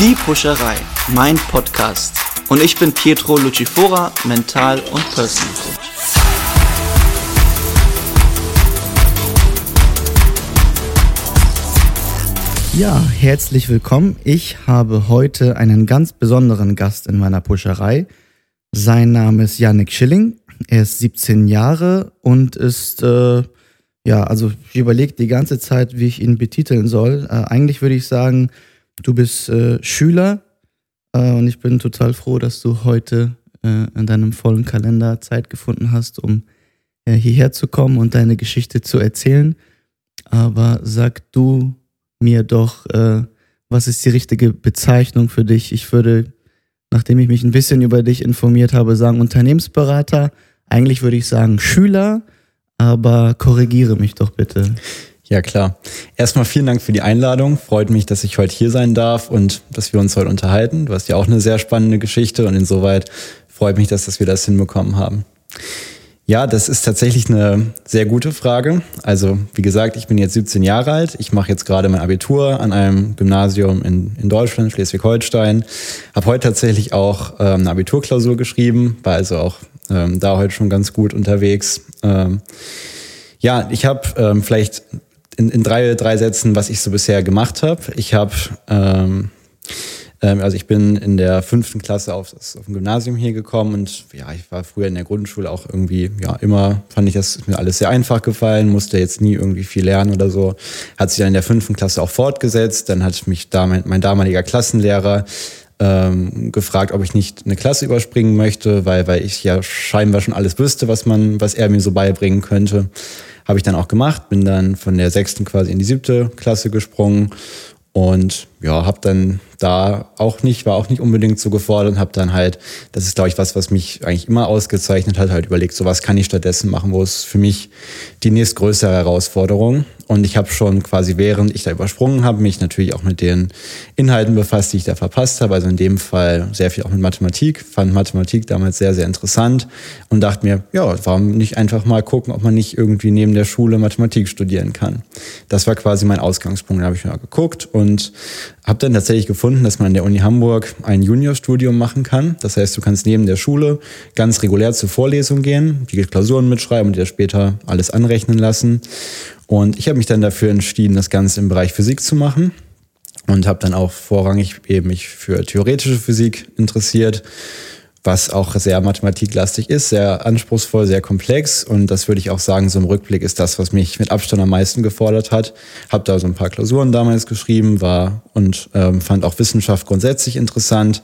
Die Pusherei, mein Podcast. Und ich bin Pietro Lucifora, Mental- und Personal Coach. Ja, herzlich willkommen. Ich habe heute einen ganz besonderen Gast in meiner Puscherei. Sein Name ist Yannick Schilling. Er ist 17 Jahre und ist, äh, ja, also ich überlege die ganze Zeit, wie ich ihn betiteln soll. Äh, eigentlich würde ich sagen, du bist äh, Schüler äh, und ich bin total froh, dass du heute äh, in deinem vollen Kalender Zeit gefunden hast, um äh, hierher zu kommen und deine Geschichte zu erzählen. Aber sag du mir doch, äh, was ist die richtige Bezeichnung für dich? Ich würde, nachdem ich mich ein bisschen über dich informiert habe, sagen Unternehmensberater. Eigentlich würde ich sagen Schüler, aber korrigiere mich doch bitte. Ja, klar. Erstmal vielen Dank für die Einladung. Freut mich, dass ich heute hier sein darf und dass wir uns heute unterhalten. Du hast ja auch eine sehr spannende Geschichte und insoweit freut mich, dass, dass wir das hinbekommen haben. Ja, das ist tatsächlich eine sehr gute Frage. Also, wie gesagt, ich bin jetzt 17 Jahre alt. Ich mache jetzt gerade mein Abitur an einem Gymnasium in, in Deutschland, Schleswig-Holstein. Habe heute tatsächlich auch ähm, eine Abiturklausur geschrieben, war also auch ähm, da heute schon ganz gut unterwegs. Ähm, ja, ich habe ähm, vielleicht in, in drei, drei Sätzen, was ich so bisher gemacht habe. Ich habe ähm, ähm, also ich bin in der fünften Klasse auf, auf ein Gymnasium hier gekommen und ja, ich war früher in der Grundschule auch irgendwie, ja, immer fand ich das mir alles sehr einfach gefallen, musste jetzt nie irgendwie viel lernen oder so. Hat sich dann in der fünften Klasse auch fortgesetzt. Dann hat mich da mein, mein damaliger Klassenlehrer ähm, gefragt, ob ich nicht eine Klasse überspringen möchte, weil, weil ich ja scheinbar schon alles wüsste, was man, was er mir so beibringen könnte. Habe ich dann auch gemacht, bin dann von der sechsten quasi in die siebte Klasse gesprungen und ja, habe dann da auch nicht, war auch nicht unbedingt so gefordert und habe dann halt, das ist glaube ich was, was mich eigentlich immer ausgezeichnet hat, halt überlegt, so was kann ich stattdessen machen, wo es für mich die nächstgrößere Herausforderung. Und ich habe schon quasi, während ich da übersprungen habe, mich natürlich auch mit den Inhalten befasst, die ich da verpasst habe. Also in dem Fall sehr viel auch mit Mathematik, fand Mathematik damals sehr, sehr interessant und dachte mir, ja, warum nicht einfach mal gucken, ob man nicht irgendwie neben der Schule Mathematik studieren kann. Das war quasi mein Ausgangspunkt. Da habe ich mal geguckt und habe dann tatsächlich gefunden, dass man an der Uni Hamburg ein Juniorstudium machen kann. Das heißt, du kannst neben der Schule ganz regulär zur Vorlesung gehen, die Klausuren mitschreiben und dir später alles anrechnen lassen. Und ich habe mich dann dafür entschieden, das Ganze im Bereich Physik zu machen und habe dann auch vorrangig eben mich für theoretische Physik interessiert was auch sehr mathematiklastig ist, sehr anspruchsvoll, sehr komplex. Und das würde ich auch sagen, so im Rückblick ist das, was mich mit Abstand am meisten gefordert hat. Habe da so ein paar Klausuren damals geschrieben, war und ähm, fand auch Wissenschaft grundsätzlich interessant.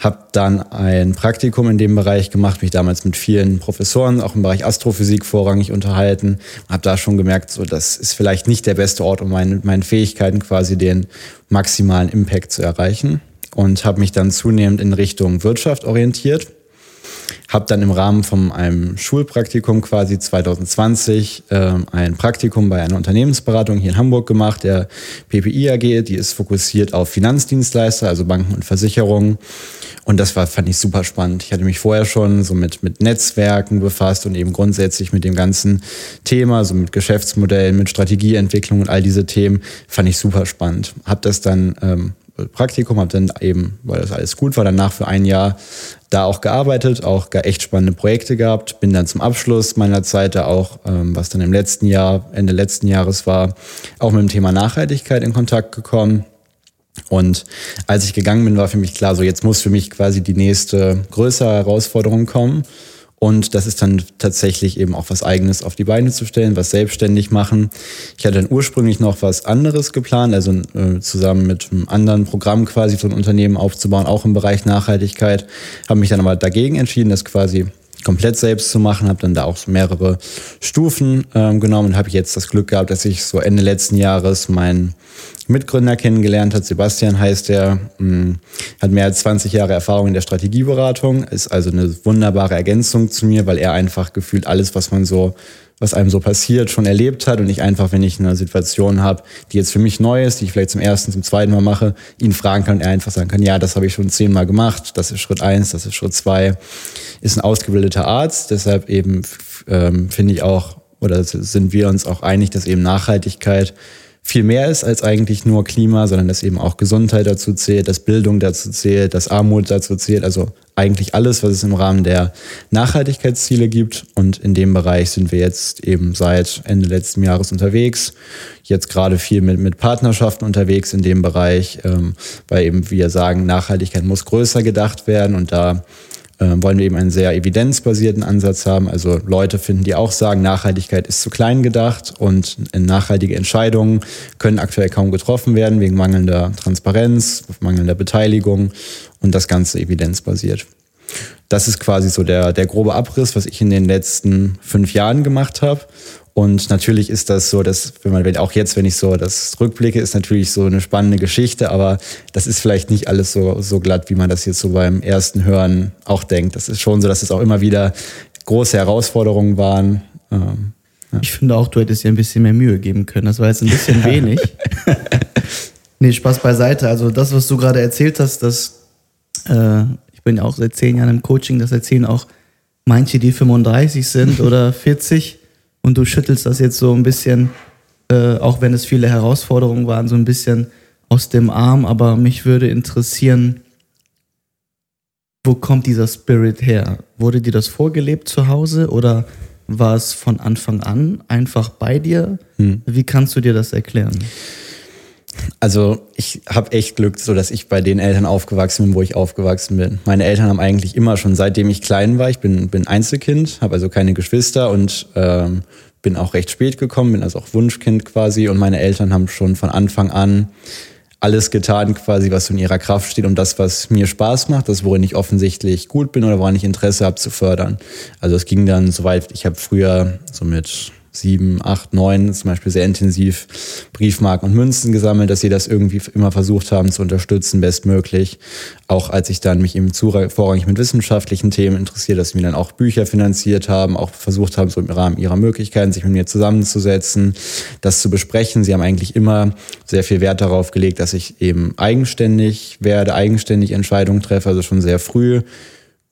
Habe dann ein Praktikum in dem Bereich gemacht, mich damals mit vielen Professoren, auch im Bereich Astrophysik vorrangig unterhalten. Habe da schon gemerkt, so das ist vielleicht nicht der beste Ort, um meine, meinen Fähigkeiten quasi den maximalen Impact zu erreichen und habe mich dann zunehmend in Richtung Wirtschaft orientiert. Habe dann im Rahmen von einem Schulpraktikum quasi 2020 äh, ein Praktikum bei einer Unternehmensberatung hier in Hamburg gemacht, der PPI AG. Die ist fokussiert auf Finanzdienstleister, also Banken und Versicherungen. Und das war, fand ich super spannend. Ich hatte mich vorher schon so mit, mit Netzwerken befasst und eben grundsätzlich mit dem ganzen Thema, so mit Geschäftsmodellen, mit Strategieentwicklung und all diese Themen, fand ich super spannend. Habe das dann ähm, Praktikum, habe dann eben, weil das alles gut war, danach für ein Jahr da auch gearbeitet, auch echt spannende Projekte gehabt. Bin dann zum Abschluss meiner Zeit da auch, ähm, was dann im letzten Jahr, Ende letzten Jahres war, auch mit dem Thema Nachhaltigkeit in Kontakt gekommen. Und als ich gegangen bin, war für mich klar, so jetzt muss für mich quasi die nächste größere Herausforderung kommen. Und das ist dann tatsächlich eben auch was Eigenes auf die Beine zu stellen, was selbstständig machen. Ich hatte dann ursprünglich noch was anderes geplant, also äh, zusammen mit einem anderen Programm quasi so ein Unternehmen aufzubauen, auch im Bereich Nachhaltigkeit. Habe mich dann aber dagegen entschieden, das quasi komplett selbst zu machen, habe dann da auch so mehrere Stufen ähm, genommen und habe jetzt das Glück gehabt, dass ich so Ende letzten Jahres meinen Mitgründer kennengelernt hat. Sebastian heißt er, mm, hat mehr als 20 Jahre Erfahrung in der Strategieberatung, ist also eine wunderbare Ergänzung zu mir, weil er einfach gefühlt alles, was man so was einem so passiert, schon erlebt hat und ich einfach, wenn ich eine Situation habe, die jetzt für mich neu ist, die ich vielleicht zum ersten, zum zweiten Mal mache, ihn fragen kann und er einfach sagen kann, ja, das habe ich schon zehnmal gemacht, das ist Schritt eins, das ist Schritt zwei, ist ein ausgebildeter Arzt, deshalb eben ähm, finde ich auch, oder sind wir uns auch einig, dass eben Nachhaltigkeit viel mehr ist als eigentlich nur Klima, sondern dass eben auch Gesundheit dazu zählt, dass Bildung dazu zählt, dass Armut dazu zählt, also eigentlich alles, was es im Rahmen der Nachhaltigkeitsziele gibt. Und in dem Bereich sind wir jetzt eben seit Ende letzten Jahres unterwegs. Jetzt gerade viel mit, mit Partnerschaften unterwegs in dem Bereich, ähm, weil eben wir sagen, Nachhaltigkeit muss größer gedacht werden und da wollen wir eben einen sehr evidenzbasierten Ansatz haben. Also Leute finden, die auch sagen, Nachhaltigkeit ist zu klein gedacht und nachhaltige Entscheidungen können aktuell kaum getroffen werden wegen mangelnder Transparenz, mangelnder Beteiligung und das Ganze evidenzbasiert. Das ist quasi so der, der grobe Abriss, was ich in den letzten fünf Jahren gemacht habe. Und natürlich ist das so, dass, wenn man auch jetzt, wenn ich so das rückblicke, ist natürlich so eine spannende Geschichte, aber das ist vielleicht nicht alles so, so glatt, wie man das jetzt so beim ersten Hören auch denkt. Das ist schon so, dass es auch immer wieder große Herausforderungen waren. Ähm, ja. Ich finde auch, du hättest dir ein bisschen mehr Mühe geben können. Das war jetzt ein bisschen wenig. nee, Spaß beiseite. Also das, was du gerade erzählt hast, das, äh, ich bin ja auch seit zehn Jahren im Coaching, das erzählen auch manche, die 35 sind oder 40 und du schüttelst das jetzt so ein bisschen, äh, auch wenn es viele Herausforderungen waren, so ein bisschen aus dem Arm. Aber mich würde interessieren, wo kommt dieser Spirit her? Wurde dir das vorgelebt zu Hause oder war es von Anfang an einfach bei dir? Hm. Wie kannst du dir das erklären? Also ich habe echt Glück, so dass ich bei den Eltern aufgewachsen bin, wo ich aufgewachsen bin. Meine Eltern haben eigentlich immer schon, seitdem ich klein war, ich bin, bin Einzelkind, habe also keine Geschwister und ähm, bin auch recht spät gekommen, bin also auch Wunschkind quasi und meine Eltern haben schon von Anfang an alles getan, quasi, was in ihrer Kraft steht, um das, was mir Spaß macht, das, worin ich offensichtlich gut bin oder woran ich Interesse habe, zu fördern. Also es ging dann soweit, ich habe früher so mit sieben, acht, neun zum Beispiel sehr intensiv Briefmarken und Münzen gesammelt, dass sie das irgendwie immer versucht haben zu unterstützen, bestmöglich. Auch als ich dann mich eben vorrangig mit wissenschaftlichen Themen interessiert, dass sie mir dann auch Bücher finanziert haben, auch versucht haben, so im Rahmen ihrer Möglichkeiten, sich mit mir zusammenzusetzen, das zu besprechen. Sie haben eigentlich immer sehr viel Wert darauf gelegt, dass ich eben eigenständig werde, eigenständig Entscheidungen treffe, also schon sehr früh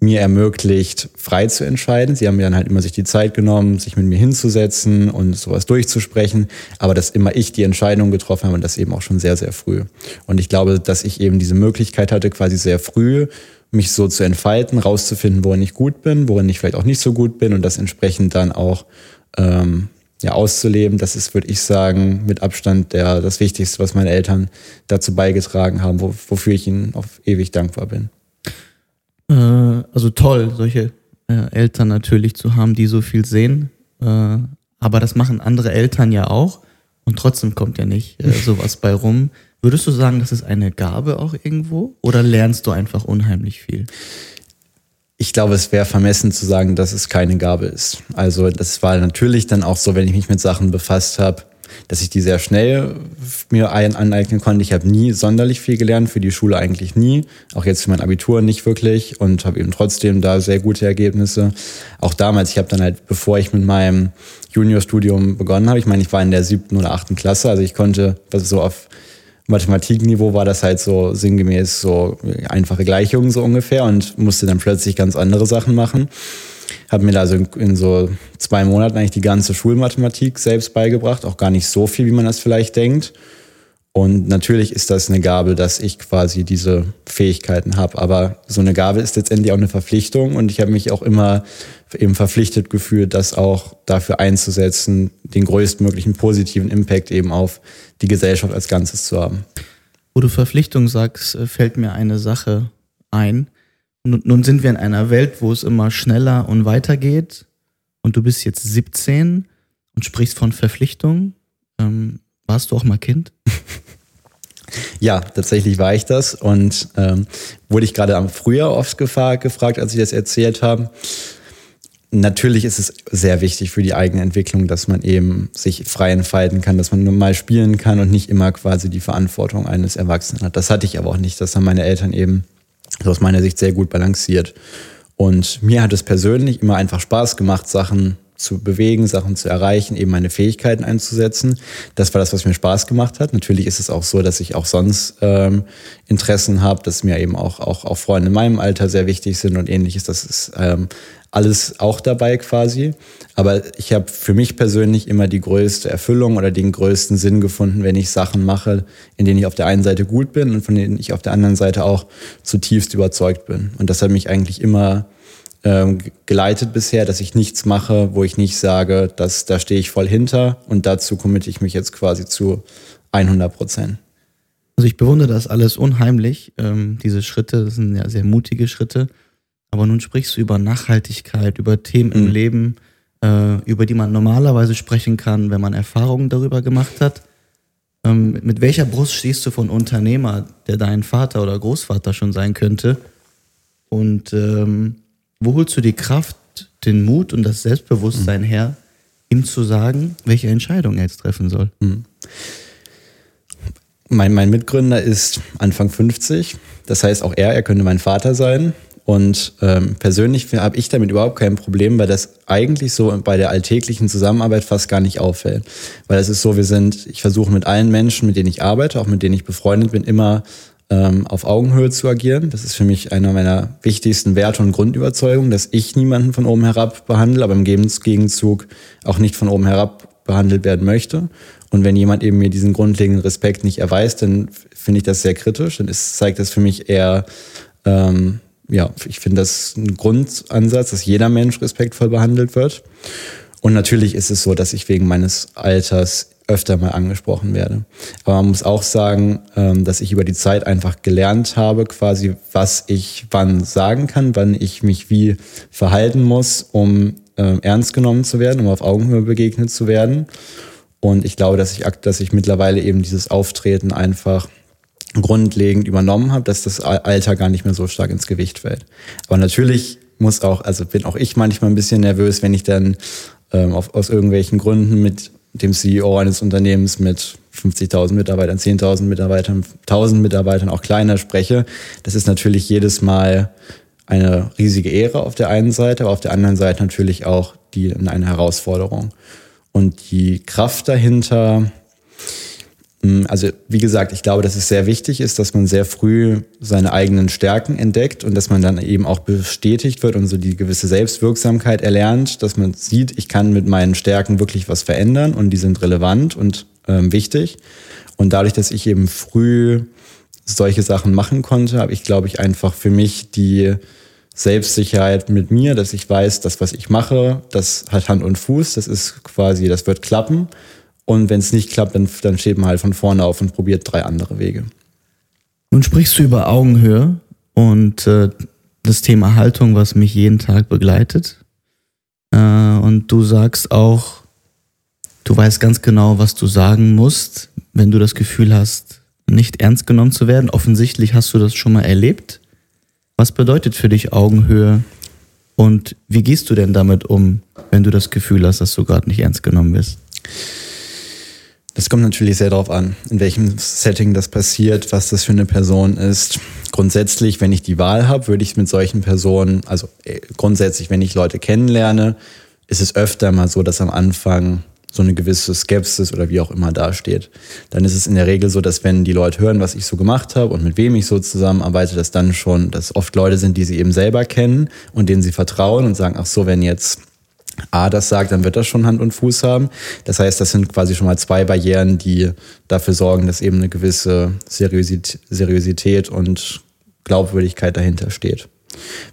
mir ermöglicht, frei zu entscheiden. Sie haben mir dann halt immer sich die Zeit genommen, sich mit mir hinzusetzen und sowas durchzusprechen, aber dass immer ich die Entscheidung getroffen habe und das eben auch schon sehr, sehr früh. Und ich glaube, dass ich eben diese Möglichkeit hatte, quasi sehr früh mich so zu entfalten, rauszufinden, worin ich gut bin, worin ich vielleicht auch nicht so gut bin und das entsprechend dann auch ähm, ja, auszuleben. Das ist, würde ich sagen, mit Abstand der, das Wichtigste, was meine Eltern dazu beigetragen haben, wo, wofür ich ihnen auf ewig dankbar bin. Äh, also toll, solche äh, Eltern natürlich zu haben, die so viel sehen. Äh, aber das machen andere Eltern ja auch. Und trotzdem kommt ja nicht äh, sowas bei rum. Würdest du sagen, das ist eine Gabe auch irgendwo? Oder lernst du einfach unheimlich viel? Ich glaube, es wäre vermessen zu sagen, dass es keine Gabe ist. Also das war natürlich dann auch so, wenn ich mich mit Sachen befasst habe, dass ich die sehr schnell mir aneignen konnte. Ich habe nie sonderlich viel gelernt, für die Schule eigentlich nie, auch jetzt für mein Abitur nicht wirklich und habe eben trotzdem da sehr gute Ergebnisse. Auch damals, ich habe dann halt, bevor ich mit meinem Juniorstudium begonnen habe, ich meine, ich war in der siebten oder achten Klasse, also ich konnte, was so auf Mathematikniveau war das halt so sinngemäß so einfache Gleichungen so ungefähr und musste dann plötzlich ganz andere Sachen machen habe mir da so in so zwei Monaten eigentlich die ganze Schulmathematik selbst beigebracht. Auch gar nicht so viel, wie man das vielleicht denkt. Und natürlich ist das eine Gabe, dass ich quasi diese Fähigkeiten habe. Aber so eine Gabe ist letztendlich auch eine Verpflichtung. Und ich habe mich auch immer eben verpflichtet gefühlt, das auch dafür einzusetzen, den größtmöglichen positiven Impact eben auf die Gesellschaft als Ganzes zu haben. Wo du Verpflichtung sagst, äh, fällt mir eine Sache ein. Nun, sind wir in einer Welt, wo es immer schneller und weiter geht. Und du bist jetzt 17 und sprichst von Verpflichtung. Ähm, warst du auch mal Kind? Ja, tatsächlich war ich das und ähm, wurde ich gerade am Frühjahr oft gefragt, als ich das erzählt habe. Natürlich ist es sehr wichtig für die eigene Entwicklung, dass man eben sich frei entfalten kann, dass man nur mal spielen kann und nicht immer quasi die Verantwortung eines Erwachsenen hat. Das hatte ich aber auch nicht. Das haben meine Eltern eben also aus meiner Sicht sehr gut balanciert. Und mir hat es persönlich immer einfach Spaß gemacht, Sachen zu bewegen, Sachen zu erreichen, eben meine Fähigkeiten einzusetzen. Das war das, was mir Spaß gemacht hat. Natürlich ist es auch so, dass ich auch sonst ähm, Interessen habe, dass mir eben auch, auch, auch Freunde in meinem Alter sehr wichtig sind und ähnliches. Das ist ähm, alles auch dabei quasi. Aber ich habe für mich persönlich immer die größte Erfüllung oder den größten Sinn gefunden, wenn ich Sachen mache, in denen ich auf der einen Seite gut bin und von denen ich auf der anderen Seite auch zutiefst überzeugt bin. Und das hat mich eigentlich immer ähm, geleitet bisher, dass ich nichts mache, wo ich nicht sage, dass da stehe ich voll hinter und dazu committe ich mich jetzt quasi zu 100 Prozent. Also ich bewundere das alles unheimlich, ähm, diese Schritte, das sind ja sehr mutige Schritte. Aber nun sprichst du über Nachhaltigkeit, über Themen mhm. im Leben, äh, über die man normalerweise sprechen kann, wenn man Erfahrungen darüber gemacht hat. Ähm, mit welcher Brust stehst du von Unternehmer, der dein Vater oder Großvater schon sein könnte? Und ähm, wo holst du die Kraft, den Mut und das Selbstbewusstsein mhm. her, ihm zu sagen, welche Entscheidung er jetzt treffen soll? Mhm. Mein, mein Mitgründer ist Anfang 50. Das heißt, auch er, er könnte mein Vater sein. Und ähm, persönlich habe ich damit überhaupt kein Problem, weil das eigentlich so bei der alltäglichen Zusammenarbeit fast gar nicht auffällt. Weil es ist so, wir sind, ich versuche mit allen Menschen, mit denen ich arbeite, auch mit denen ich befreundet bin, immer ähm, auf Augenhöhe zu agieren. Das ist für mich einer meiner wichtigsten Werte und Grundüberzeugungen, dass ich niemanden von oben herab behandle, aber im Gegenzug auch nicht von oben herab behandelt werden möchte. Und wenn jemand eben mir diesen grundlegenden Respekt nicht erweist, dann finde ich das sehr kritisch. Dann ist, zeigt das für mich eher, ähm, ja, ich finde das ein Grundansatz, dass jeder Mensch respektvoll behandelt wird. Und natürlich ist es so, dass ich wegen meines Alters öfter mal angesprochen werde. Aber man muss auch sagen, ähm, dass ich über die Zeit einfach gelernt habe, quasi, was ich wann sagen kann, wann ich mich wie verhalten muss, um ähm, ernst genommen zu werden, um auf Augenhöhe begegnet zu werden. Und ich glaube, dass ich, dass ich mittlerweile eben dieses Auftreten einfach grundlegend übernommen habe, dass das Alter gar nicht mehr so stark ins Gewicht fällt. Aber natürlich muss auch, also bin auch ich manchmal ein bisschen nervös, wenn ich dann ähm, auf, aus irgendwelchen Gründen mit dem CEO eines Unternehmens mit 50.000 Mitarbeitern, 10.000 Mitarbeitern, 1.000 Mitarbeitern, auch kleiner spreche. Das ist natürlich jedes Mal eine riesige Ehre auf der einen Seite, aber auf der anderen Seite natürlich auch die, eine Herausforderung. Und die Kraft dahinter, also wie gesagt, ich glaube, dass es sehr wichtig ist, dass man sehr früh seine eigenen Stärken entdeckt und dass man dann eben auch bestätigt wird und so die gewisse Selbstwirksamkeit erlernt, dass man sieht, ich kann mit meinen Stärken wirklich was verändern und die sind relevant und ähm, wichtig. Und dadurch, dass ich eben früh solche Sachen machen konnte, habe ich, glaube ich, einfach für mich die Selbstsicherheit mit mir, dass ich weiß, das, was ich mache, das hat Hand und Fuß, das ist quasi, das wird klappen. Und wenn es nicht klappt, dann, dann steht man halt von vorne auf und probiert drei andere Wege. Nun sprichst du über Augenhöhe und äh, das Thema Haltung, was mich jeden Tag begleitet. Äh, und du sagst auch, du weißt ganz genau, was du sagen musst, wenn du das Gefühl hast, nicht ernst genommen zu werden. Offensichtlich hast du das schon mal erlebt. Was bedeutet für dich Augenhöhe und wie gehst du denn damit um, wenn du das Gefühl hast, dass du gerade nicht ernst genommen wirst? Das kommt natürlich sehr darauf an, in welchem Setting das passiert, was das für eine Person ist. Grundsätzlich, wenn ich die Wahl habe, würde ich mit solchen Personen, also äh, grundsätzlich, wenn ich Leute kennenlerne, ist es öfter mal so, dass am Anfang so eine gewisse Skepsis oder wie auch immer dasteht. Dann ist es in der Regel so, dass wenn die Leute hören, was ich so gemacht habe und mit wem ich so zusammenarbeite, dass dann schon, dass oft Leute sind, die sie eben selber kennen und denen sie vertrauen und sagen, ach so, wenn jetzt A das sagt, dann wird das schon Hand und Fuß haben. Das heißt, das sind quasi schon mal zwei Barrieren, die dafür sorgen, dass eben eine gewisse Seriosität und Glaubwürdigkeit dahinter steht.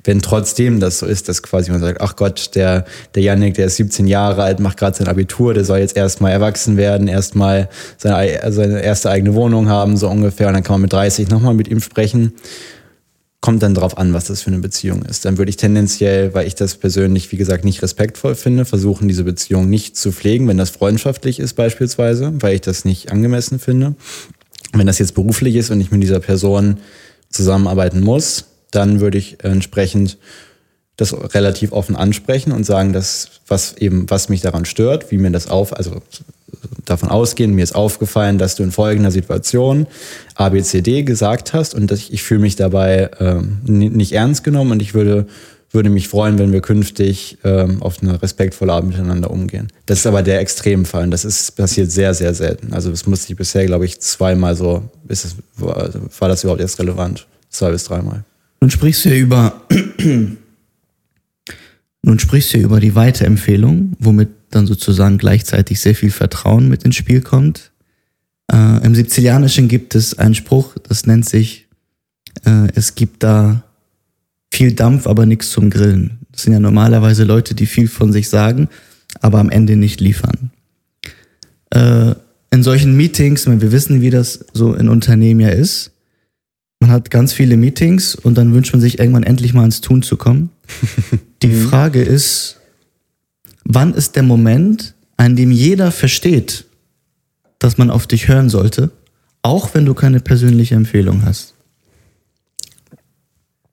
Wenn trotzdem das so ist, dass quasi man sagt, ach Gott, der, der Yannick, der ist 17 Jahre alt, macht gerade sein Abitur, der soll jetzt erstmal erwachsen werden, erstmal seine, seine erste eigene Wohnung haben, so ungefähr, und dann kann man mit 30 nochmal mit ihm sprechen kommt dann drauf an, was das für eine Beziehung ist. Dann würde ich tendenziell, weil ich das persönlich, wie gesagt, nicht respektvoll finde, versuchen, diese Beziehung nicht zu pflegen, wenn das freundschaftlich ist beispielsweise, weil ich das nicht angemessen finde. Wenn das jetzt beruflich ist und ich mit dieser Person zusammenarbeiten muss, dann würde ich entsprechend das relativ offen ansprechen und sagen, dass was eben, was mich daran stört, wie mir das auf, also davon ausgehen, mir ist aufgefallen, dass du in folgender Situation ABCD gesagt hast und ich, ich fühle mich dabei ähm, nicht ernst genommen und ich würde würde mich freuen, wenn wir künftig ähm, auf eine respektvolle Art miteinander umgehen. Das ist aber der Extremfall und das ist passiert sehr, sehr selten. Also das musste ich bisher, glaube ich, zweimal so, ist es, war, war das überhaupt erst relevant? Zwei bis dreimal. Nun sprichst du ja über nun sprichst du ja über die Weiterempfehlung, womit dann sozusagen gleichzeitig sehr viel Vertrauen mit ins Spiel kommt. Äh, Im Sizilianischen gibt es einen Spruch, das nennt sich, äh, es gibt da viel Dampf, aber nichts zum Grillen. Das sind ja normalerweise Leute, die viel von sich sagen, aber am Ende nicht liefern. Äh, in solchen Meetings, wir wissen, wie das so in Unternehmen ja ist, man hat ganz viele Meetings und dann wünscht man sich irgendwann endlich mal ins Tun zu kommen. Die mhm. Frage ist, wann ist der Moment, an dem jeder versteht, dass man auf dich hören sollte, auch wenn du keine persönliche Empfehlung hast?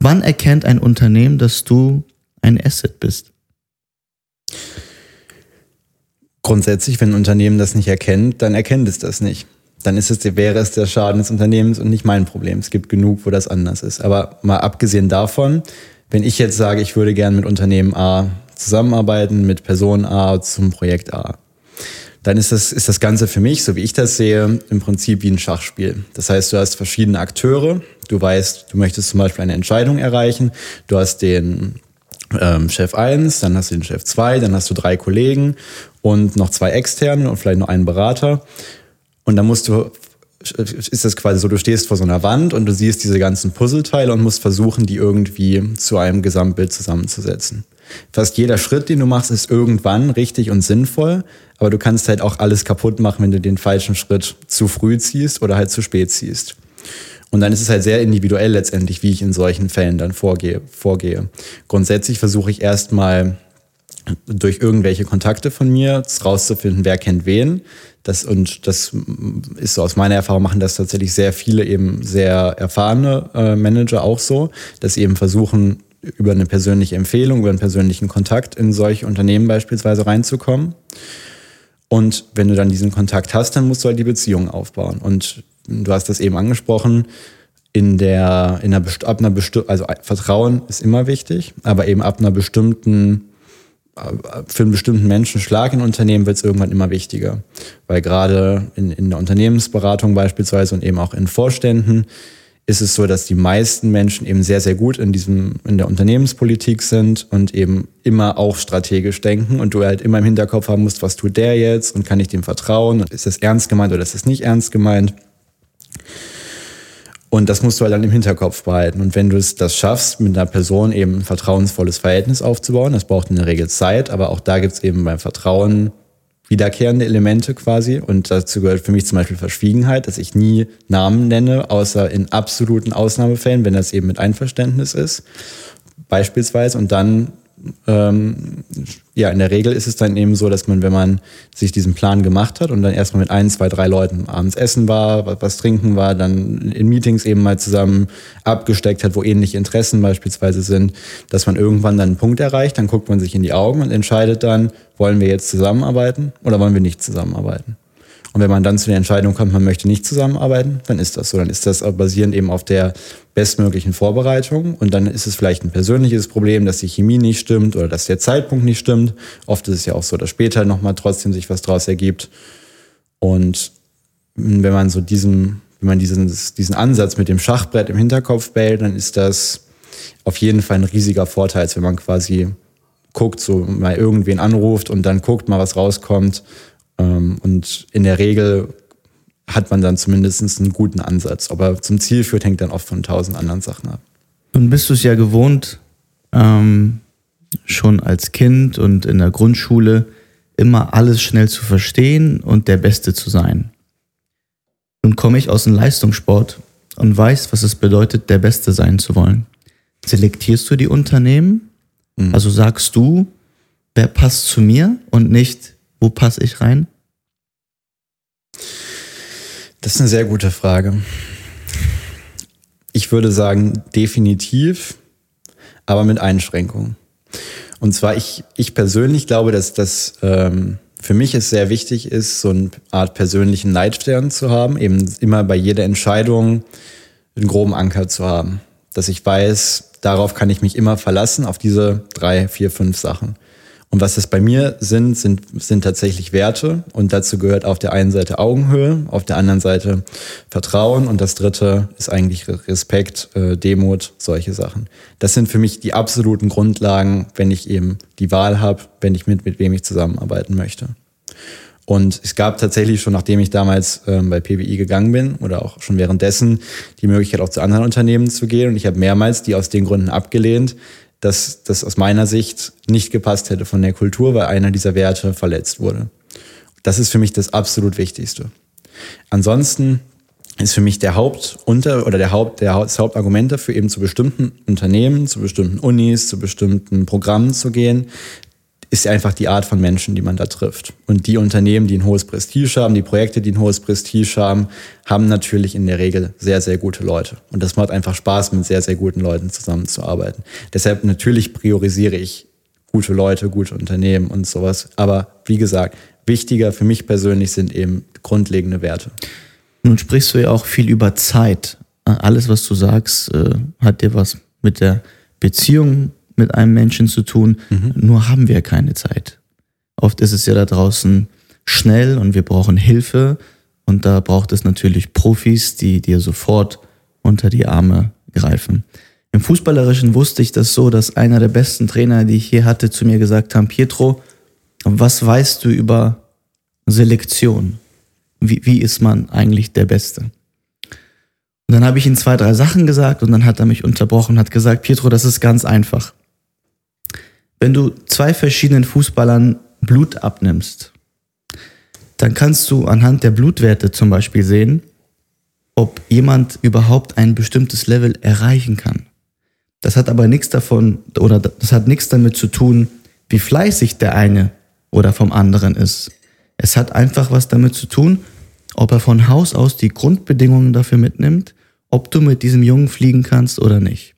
Wann erkennt ein Unternehmen, dass du ein Asset bist? Grundsätzlich, wenn ein Unternehmen das nicht erkennt, dann erkennt es das nicht. Dann ist es, wäre es der Schaden des Unternehmens und nicht mein Problem. Es gibt genug, wo das anders ist. Aber mal abgesehen davon, wenn ich jetzt sage, ich würde gerne mit Unternehmen A zusammenarbeiten, mit Person A zum Projekt A, dann ist das, ist das Ganze für mich, so wie ich das sehe, im Prinzip wie ein Schachspiel. Das heißt, du hast verschiedene Akteure. Du weißt, du möchtest zum Beispiel eine Entscheidung erreichen. Du hast den ähm, Chef 1, dann hast du den Chef 2, dann hast du drei Kollegen und noch zwei externe und vielleicht noch einen Berater. Und dann musst du ist das quasi so, du stehst vor so einer Wand und du siehst diese ganzen Puzzleteile und musst versuchen, die irgendwie zu einem Gesamtbild zusammenzusetzen. Fast jeder Schritt, den du machst, ist irgendwann richtig und sinnvoll, aber du kannst halt auch alles kaputt machen, wenn du den falschen Schritt zu früh ziehst oder halt zu spät ziehst. Und dann ist es halt sehr individuell letztendlich, wie ich in solchen Fällen dann vorgehe. vorgehe. Grundsätzlich versuche ich erstmal durch irgendwelche Kontakte von mir rauszufinden, wer kennt wen. Das, und das ist so aus meiner Erfahrung, machen das tatsächlich sehr viele eben sehr erfahrene äh, Manager auch so, dass sie eben versuchen, über eine persönliche Empfehlung, über einen persönlichen Kontakt in solche Unternehmen beispielsweise reinzukommen. Und wenn du dann diesen Kontakt hast, dann musst du halt die Beziehung aufbauen. Und du hast das eben angesprochen, in der, in einer, ab einer also Vertrauen ist immer wichtig, aber eben ab einer bestimmten, für einen bestimmten Menschenschlag in Unternehmen wird es irgendwann immer wichtiger. Weil gerade in, in der Unternehmensberatung beispielsweise und eben auch in Vorständen ist es so, dass die meisten Menschen eben sehr, sehr gut in diesem, in der Unternehmenspolitik sind und eben immer auch strategisch denken und du halt immer im Hinterkopf haben musst, was tut der jetzt und kann ich dem vertrauen und ist das ernst gemeint oder ist das nicht ernst gemeint? Und das musst du halt dann im Hinterkopf behalten. Und wenn du es das schaffst, mit einer Person eben ein vertrauensvolles Verhältnis aufzubauen, das braucht in der Regel Zeit, aber auch da gibt es eben beim Vertrauen wiederkehrende Elemente quasi. Und dazu gehört für mich zum Beispiel Verschwiegenheit, dass ich nie Namen nenne, außer in absoluten Ausnahmefällen, wenn das eben mit Einverständnis ist. Beispielsweise. Und dann ähm, ja, in der Regel ist es dann eben so, dass man, wenn man sich diesen Plan gemacht hat und dann erstmal mit ein, zwei, drei Leuten abends essen war, was, was trinken war, dann in Meetings eben mal zusammen abgesteckt hat, wo ähnliche Interessen beispielsweise sind, dass man irgendwann dann einen Punkt erreicht, dann guckt man sich in die Augen und entscheidet dann, wollen wir jetzt zusammenarbeiten oder wollen wir nicht zusammenarbeiten. Und wenn man dann zu der Entscheidung kommt, man möchte nicht zusammenarbeiten, dann ist das so. Dann ist das basierend eben auf der bestmöglichen Vorbereitung. Und dann ist es vielleicht ein persönliches Problem, dass die Chemie nicht stimmt oder dass der Zeitpunkt nicht stimmt. Oft ist es ja auch so, dass später nochmal trotzdem sich was draus ergibt. Und wenn man so diesem, wenn man diesen, diesen Ansatz mit dem Schachbrett im Hinterkopf behält, dann ist das auf jeden Fall ein riesiger Vorteil, wenn man quasi guckt, so mal irgendwen anruft und dann guckt mal, was rauskommt und in der Regel hat man dann zumindest einen guten Ansatz. Ob er zum Ziel führt, hängt dann oft von tausend anderen Sachen ab. Nun bist du es ja gewohnt, ähm, schon als Kind und in der Grundschule immer alles schnell zu verstehen und der Beste zu sein. Nun komme ich aus dem Leistungssport und weiß, was es bedeutet, der Beste sein zu wollen. Selektierst du die Unternehmen? Mhm. Also sagst du, wer passt zu mir und nicht, wo passe ich rein? Das ist eine sehr gute Frage. Ich würde sagen, definitiv, aber mit Einschränkungen. Und zwar, ich, ich persönlich glaube, dass das ähm, für mich es sehr wichtig ist, so eine Art persönlichen Leitstern zu haben, eben immer bei jeder Entscheidung einen groben Anker zu haben. Dass ich weiß, darauf kann ich mich immer verlassen, auf diese drei, vier, fünf Sachen. Und was es bei mir sind, sind, sind tatsächlich Werte. Und dazu gehört auf der einen Seite Augenhöhe, auf der anderen Seite Vertrauen. Und das dritte ist eigentlich Respekt, äh, Demut, solche Sachen. Das sind für mich die absoluten Grundlagen, wenn ich eben die Wahl habe, wenn ich mit, mit wem ich zusammenarbeiten möchte. Und es gab tatsächlich schon, nachdem ich damals ähm, bei PBI gegangen bin oder auch schon währenddessen, die Möglichkeit auch zu anderen Unternehmen zu gehen. Und ich habe mehrmals die aus den Gründen abgelehnt, dass das aus meiner Sicht nicht gepasst hätte von der Kultur, weil einer dieser Werte verletzt wurde. Das ist für mich das absolut Wichtigste. Ansonsten ist für mich der Hauptunter oder der Haupt, der das Hauptargument dafür, eben zu bestimmten Unternehmen, zu bestimmten Unis, zu bestimmten Programmen zu gehen, ist einfach die Art von Menschen, die man da trifft. Und die Unternehmen, die ein hohes Prestige haben, die Projekte, die ein hohes Prestige haben, haben natürlich in der Regel sehr, sehr gute Leute. Und das macht einfach Spaß, mit sehr, sehr guten Leuten zusammenzuarbeiten. Deshalb natürlich priorisiere ich gute Leute, gute Unternehmen und sowas. Aber wie gesagt, wichtiger für mich persönlich sind eben grundlegende Werte. Nun sprichst du ja auch viel über Zeit. Alles, was du sagst, äh, hat dir was mit der Beziehung mit einem Menschen zu tun, mhm. nur haben wir keine Zeit. Oft ist es ja da draußen schnell und wir brauchen Hilfe und da braucht es natürlich Profis, die dir sofort unter die Arme greifen. Im Fußballerischen wusste ich das so, dass einer der besten Trainer, die ich hier hatte, zu mir gesagt haben, Pietro, was weißt du über Selektion? Wie, wie ist man eigentlich der Beste? Und dann habe ich ihm zwei, drei Sachen gesagt und dann hat er mich unterbrochen und hat gesagt, Pietro, das ist ganz einfach wenn du zwei verschiedenen Fußballern Blut abnimmst, dann kannst du anhand der Blutwerte zum Beispiel sehen, ob jemand überhaupt ein bestimmtes Level erreichen kann. Das hat aber nichts davon oder das hat nichts damit zu tun, wie fleißig der eine oder vom anderen ist. Es hat einfach was damit zu tun, ob er von Haus aus die Grundbedingungen dafür mitnimmt, ob du mit diesem Jungen fliegen kannst oder nicht.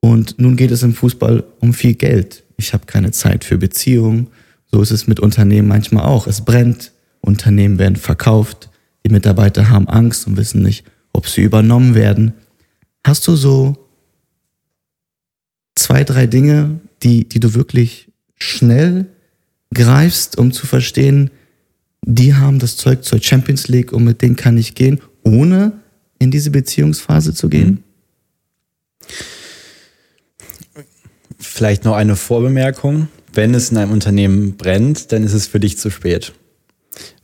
Und nun geht es im Fußball um viel Geld ich habe keine Zeit für Beziehungen. So ist es mit Unternehmen manchmal auch. Es brennt, Unternehmen werden verkauft, die Mitarbeiter haben Angst und wissen nicht, ob sie übernommen werden. Hast du so zwei, drei Dinge, die, die du wirklich schnell greifst, um zu verstehen, die haben das Zeug zur Champions League und mit denen kann ich gehen, ohne in diese Beziehungsphase zu gehen? Vielleicht noch eine Vorbemerkung. Wenn es in einem Unternehmen brennt, dann ist es für dich zu spät.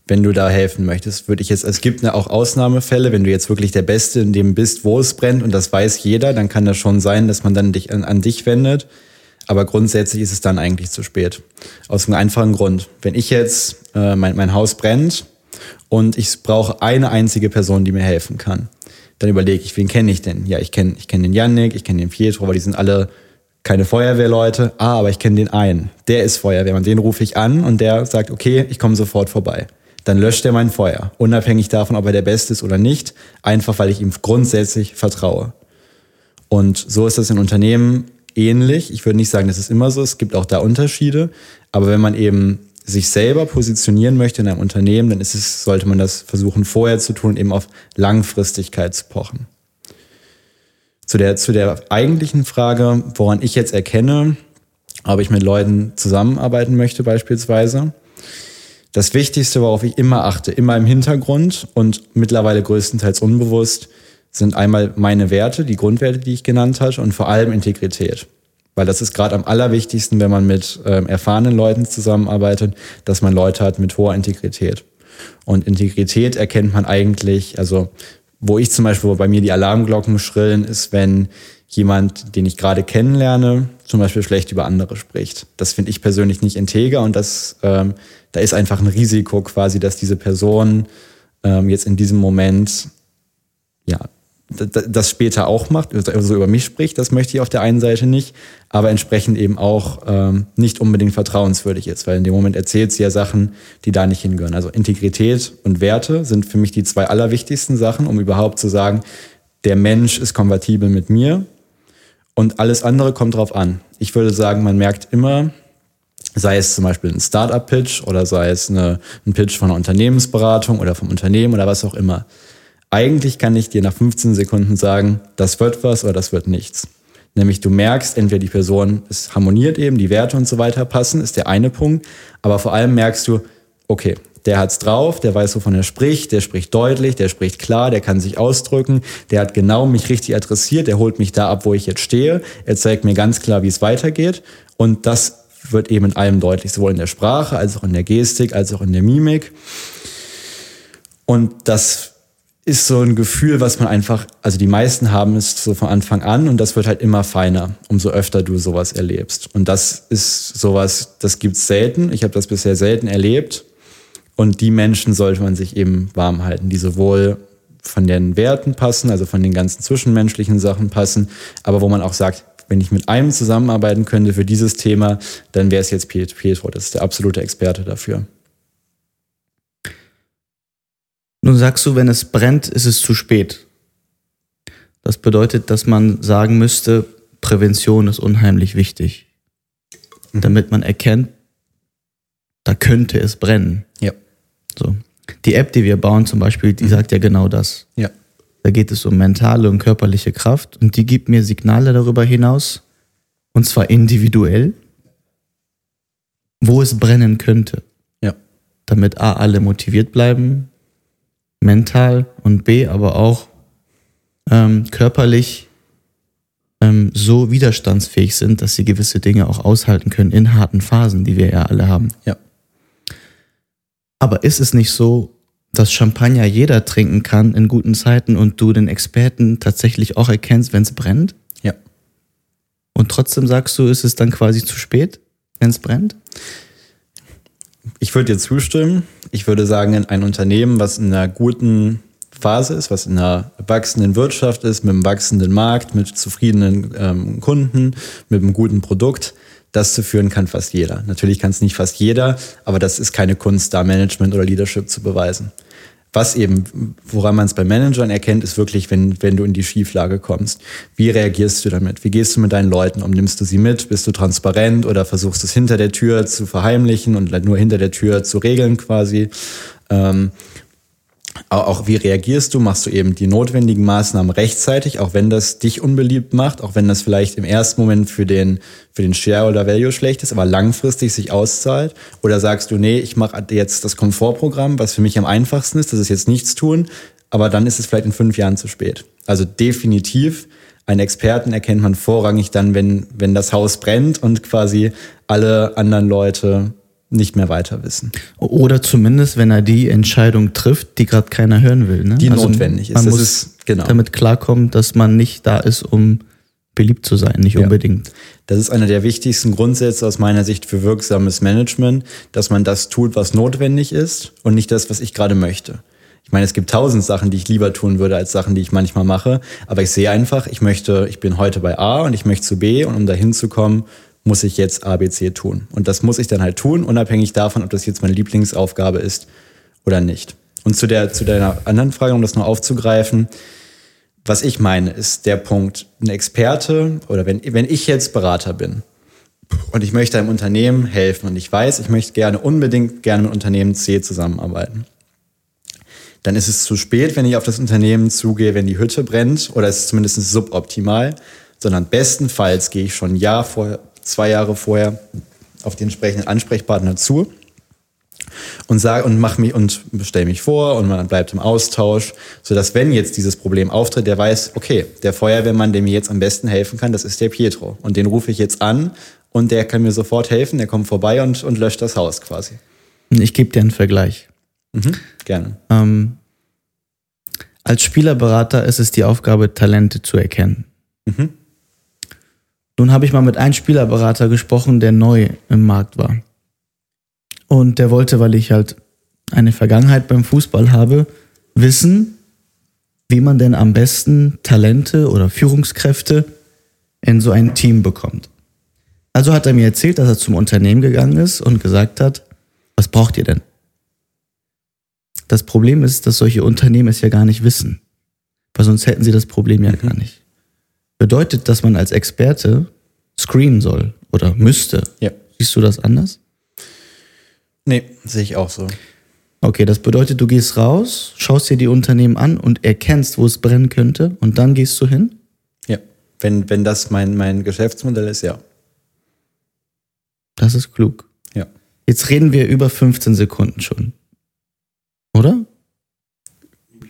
Wenn du da helfen möchtest, würde ich jetzt, es gibt auch Ausnahmefälle, wenn du jetzt wirklich der Beste in dem bist, wo es brennt und das weiß jeder, dann kann das schon sein, dass man dann dich an, an dich wendet. Aber grundsätzlich ist es dann eigentlich zu spät. Aus einem einfachen Grund. Wenn ich jetzt, äh, mein, mein Haus brennt und ich brauche eine einzige Person, die mir helfen kann, dann überlege ich, wen kenne ich denn? Ja, ich kenne ich kenn den Yannick, ich kenne den Pietro, aber die sind alle keine Feuerwehrleute. Ah, aber ich kenne den einen. Der ist Feuerwehrmann. Den rufe ich an und der sagt, okay, ich komme sofort vorbei. Dann löscht er mein Feuer. Unabhängig davon, ob er der Beste ist oder nicht. Einfach, weil ich ihm grundsätzlich vertraue. Und so ist das in Unternehmen ähnlich. Ich würde nicht sagen, das ist immer so. Es gibt auch da Unterschiede. Aber wenn man eben sich selber positionieren möchte in einem Unternehmen, dann ist es, sollte man das versuchen vorher zu tun, eben auf Langfristigkeit zu pochen. Zu der, zu der eigentlichen Frage, woran ich jetzt erkenne, ob ich mit Leuten zusammenarbeiten möchte beispielsweise. Das Wichtigste, worauf ich immer achte, immer im Hintergrund und mittlerweile größtenteils unbewusst, sind einmal meine Werte, die Grundwerte, die ich genannt hatte und vor allem Integrität. Weil das ist gerade am allerwichtigsten, wenn man mit ähm, erfahrenen Leuten zusammenarbeitet, dass man Leute hat mit hoher Integrität. Und Integrität erkennt man eigentlich, also wo ich zum Beispiel, wo bei mir die Alarmglocken schrillen, ist, wenn jemand, den ich gerade kennenlerne, zum Beispiel schlecht über andere spricht. Das finde ich persönlich nicht integer und das, ähm, da ist einfach ein Risiko quasi, dass diese Person ähm, jetzt in diesem Moment ja das später auch macht, also über mich spricht, das möchte ich auf der einen Seite nicht, aber entsprechend eben auch ähm, nicht unbedingt vertrauenswürdig ist, weil in dem Moment erzählt sie ja Sachen, die da nicht hingehören. Also Integrität und Werte sind für mich die zwei allerwichtigsten Sachen, um überhaupt zu sagen, der Mensch ist kompatibel mit mir und alles andere kommt drauf an. Ich würde sagen, man merkt immer, sei es zum Beispiel ein Startup-Pitch oder sei es eine, ein Pitch von einer Unternehmensberatung oder vom Unternehmen oder was auch immer eigentlich kann ich dir nach 15 Sekunden sagen, das wird was oder das wird nichts. Nämlich du merkst, entweder die Person, es harmoniert eben, die Werte und so weiter passen, ist der eine Punkt. Aber vor allem merkst du, okay, der hat's drauf, der weiß, wovon er spricht, der spricht deutlich, der spricht klar, der kann sich ausdrücken, der hat genau mich richtig adressiert, der holt mich da ab, wo ich jetzt stehe, er zeigt mir ganz klar, wie es weitergeht. Und das wird eben in allem deutlich, sowohl in der Sprache, als auch in der Gestik, als auch in der Mimik. Und das ist so ein Gefühl, was man einfach, also die meisten haben es so von Anfang an und das wird halt immer feiner, umso öfter du sowas erlebst. Und das ist sowas, das gibt's selten. Ich habe das bisher selten erlebt. Und die Menschen sollte man sich eben warm halten, die sowohl von den Werten passen, also von den ganzen zwischenmenschlichen Sachen passen, aber wo man auch sagt, wenn ich mit einem zusammenarbeiten könnte für dieses Thema, dann wäre es jetzt Pietro. Das ist der absolute Experte dafür. Nun sagst du, wenn es brennt, ist es zu spät. Das bedeutet, dass man sagen müsste, Prävention ist unheimlich wichtig. Mhm. Damit man erkennt, da könnte es brennen. Ja. So. Die App, die wir bauen zum Beispiel, die mhm. sagt ja genau das. Ja. Da geht es um mentale und körperliche Kraft und die gibt mir Signale darüber hinaus, und zwar individuell, wo es brennen könnte. Ja. Damit A, alle motiviert bleiben, mental und B, aber auch ähm, körperlich ähm, so widerstandsfähig sind, dass sie gewisse Dinge auch aushalten können in harten Phasen, die wir ja alle haben. Ja. Aber ist es nicht so, dass Champagner jeder trinken kann in guten Zeiten und du den Experten tatsächlich auch erkennst, wenn es brennt? Ja. Und trotzdem sagst du, ist es dann quasi zu spät, wenn es brennt? Ich würde dir zustimmen. Ich würde sagen, ein Unternehmen, was in einer guten Phase ist, was in einer wachsenden Wirtschaft ist, mit einem wachsenden Markt, mit zufriedenen ähm, Kunden, mit einem guten Produkt, das zu führen kann fast jeder. Natürlich kann es nicht fast jeder, aber das ist keine Kunst, da Management oder Leadership zu beweisen. Was eben, woran man es bei Managern erkennt, ist wirklich, wenn, wenn du in die Schieflage kommst. Wie reagierst du damit? Wie gehst du mit deinen Leuten um? Nimmst du sie mit? Bist du transparent oder versuchst es hinter der Tür zu verheimlichen und nur hinter der Tür zu regeln quasi? Ähm, auch wie reagierst du? Machst du eben die notwendigen Maßnahmen rechtzeitig, auch wenn das dich unbeliebt macht, auch wenn das vielleicht im ersten Moment für den, für den Shareholder Value schlecht ist, aber langfristig sich auszahlt? Oder sagst du, nee, ich mache jetzt das Komfortprogramm, was für mich am einfachsten ist, das ist jetzt nichts tun, aber dann ist es vielleicht in fünf Jahren zu spät. Also definitiv, einen Experten erkennt man vorrangig dann, wenn, wenn das Haus brennt und quasi alle anderen Leute nicht mehr weiter wissen. Oder zumindest, wenn er die Entscheidung trifft, die gerade keiner hören will. Ne? Die also notwendig ist. Man das muss ist, genau. damit klarkommen, dass man nicht da ist, um beliebt zu sein, nicht ja. unbedingt. Das ist einer der wichtigsten Grundsätze aus meiner Sicht für wirksames Management, dass man das tut, was notwendig ist und nicht das, was ich gerade möchte. Ich meine, es gibt tausend Sachen, die ich lieber tun würde, als Sachen, die ich manchmal mache. Aber ich sehe einfach, ich möchte, ich bin heute bei A und ich möchte zu B und um dahin zu kommen, muss ich jetzt ABC tun. Und das muss ich dann halt tun, unabhängig davon, ob das jetzt meine Lieblingsaufgabe ist oder nicht. Und zu, der, zu deiner anderen Frage, um das noch aufzugreifen, was ich meine, ist der Punkt, ein Experte oder wenn, wenn ich jetzt Berater bin und ich möchte einem Unternehmen helfen und ich weiß, ich möchte gerne unbedingt gerne mit Unternehmen C zusammenarbeiten, dann ist es zu spät, wenn ich auf das Unternehmen zugehe, wenn die Hütte brennt oder es ist zumindest suboptimal, sondern bestenfalls gehe ich schon ein Jahr vorher, zwei Jahre vorher auf die entsprechenden Ansprechpartner zu und sage und mach mich und stelle mich vor und man bleibt im Austausch, so dass wenn jetzt dieses Problem auftritt, der weiß, okay, der Feuerwehrmann, der mir jetzt am besten helfen kann, das ist der Pietro und den rufe ich jetzt an und der kann mir sofort helfen, der kommt vorbei und, und löscht das Haus quasi. Ich gebe dir einen Vergleich. Mhm, gerne. Ähm, als Spielerberater ist es die Aufgabe, Talente zu erkennen. Mhm. Nun habe ich mal mit einem Spielerberater gesprochen, der neu im Markt war. Und der wollte, weil ich halt eine Vergangenheit beim Fußball habe, wissen, wie man denn am besten Talente oder Führungskräfte in so ein Team bekommt. Also hat er mir erzählt, dass er zum Unternehmen gegangen ist und gesagt hat, was braucht ihr denn? Das Problem ist, dass solche Unternehmen es ja gar nicht wissen, weil sonst hätten sie das Problem ja mhm. gar nicht bedeutet, dass man als Experte screenen soll oder müsste. Ja. Siehst du das anders? Nee, sehe ich auch so. Okay, das bedeutet, du gehst raus, schaust dir die Unternehmen an und erkennst, wo es brennen könnte und dann gehst du hin? Ja, wenn, wenn das mein, mein Geschäftsmodell ist, ja. Das ist klug. Ja. Jetzt reden wir über 15 Sekunden schon. Oder?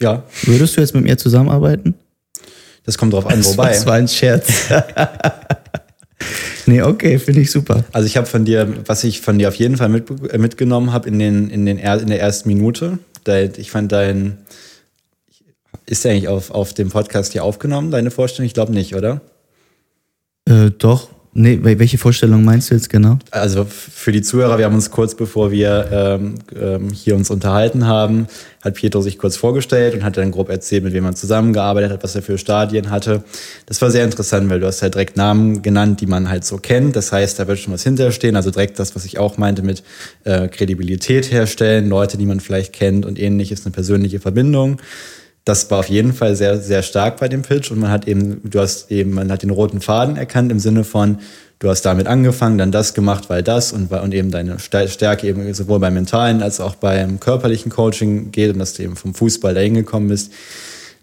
Ja, Würdest du jetzt mit mir zusammenarbeiten? Das kommt drauf an, Das wobei. Das war ein Scherz. nee, okay, finde ich super. Also ich habe von dir, was ich von dir auf jeden Fall mit, äh, mitgenommen habe in, den, in, den, in der ersten Minute, ich fand dein, ist der eigentlich auf, auf dem Podcast hier aufgenommen, deine Vorstellung? Ich glaube nicht, oder? Äh, doch. Nee, wel- welche Vorstellung meinst du jetzt genau? Also für die Zuhörer, wir haben uns kurz bevor wir ähm, ähm, hier uns unterhalten haben, hat Pietro sich kurz vorgestellt und hat dann grob erzählt, mit wem er zusammengearbeitet hat, was er für Stadien hatte. Das war sehr interessant, weil du hast halt direkt Namen genannt, die man halt so kennt. Das heißt, da wird schon was hinterstehen. Also direkt das, was ich auch meinte mit äh, Kredibilität herstellen, Leute, die man vielleicht kennt und ähnliches, eine persönliche Verbindung. Das war auf jeden Fall sehr, sehr stark bei dem Pitch und man hat eben, du hast eben, man hat den roten Faden erkannt im Sinne von, du hast damit angefangen, dann das gemacht, weil das und, weil- und eben deine Stärke eben sowohl beim mentalen als auch beim körperlichen Coaching geht und dass du eben vom Fußball dahin gekommen bist.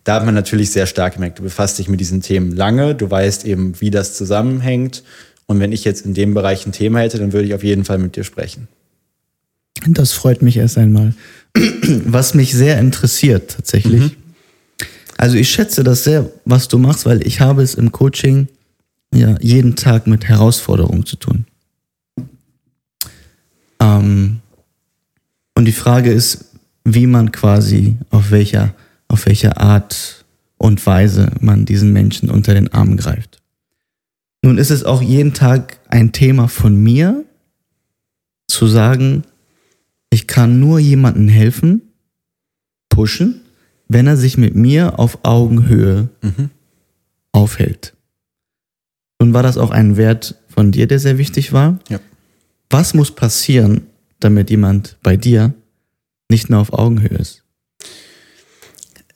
Da hat man natürlich sehr stark gemerkt, du befasst dich mit diesen Themen lange, du weißt eben, wie das zusammenhängt. Und wenn ich jetzt in dem Bereich ein Thema hätte, dann würde ich auf jeden Fall mit dir sprechen. Das freut mich erst einmal. Was mich sehr interessiert tatsächlich. Also ich schätze das sehr, was du machst, weil ich habe es im Coaching ja jeden Tag mit Herausforderungen zu tun. Ähm, und die Frage ist, wie man quasi, auf welcher, auf welcher Art und Weise man diesen Menschen unter den Arm greift. Nun ist es auch jeden Tag ein Thema von mir, zu sagen, ich kann nur jemandem helfen, pushen, wenn er sich mit mir auf Augenhöhe aufhält. Nun war das auch ein Wert von dir, der sehr wichtig war. Ja. Was muss passieren, damit jemand bei dir nicht mehr auf Augenhöhe ist?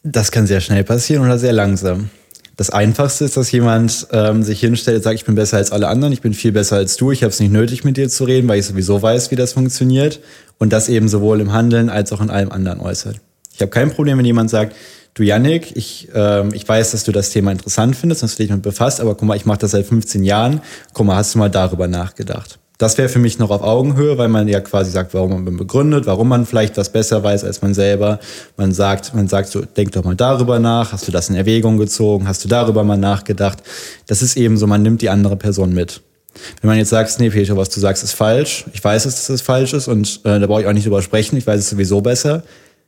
Das kann sehr schnell passieren oder sehr langsam. Das Einfachste ist, dass jemand ähm, sich hinstellt und sagt, ich bin besser als alle anderen, ich bin viel besser als du, ich habe es nicht nötig, mit dir zu reden, weil ich sowieso weiß, wie das funktioniert. Und das eben sowohl im Handeln als auch in allem anderen äußert. Ich habe kein Problem, wenn jemand sagt, du Yannick, ich, ähm, ich weiß, dass du das Thema interessant findest, dass du dich damit befasst, aber guck mal, ich mache das seit 15 Jahren, guck mal, hast du mal darüber nachgedacht? Das wäre für mich noch auf Augenhöhe, weil man ja quasi sagt, warum man begründet, warum man vielleicht was besser weiß als man selber. Man sagt, man sagt so, denk doch mal darüber nach, hast du das in Erwägung gezogen, hast du darüber mal nachgedacht. Das ist eben so, man nimmt die andere Person mit. Wenn man jetzt sagt, nee, Peter, was du sagst, ist falsch, ich weiß, dass das falsch ist und äh, da brauche ich auch nicht drüber sprechen, ich weiß es sowieso besser,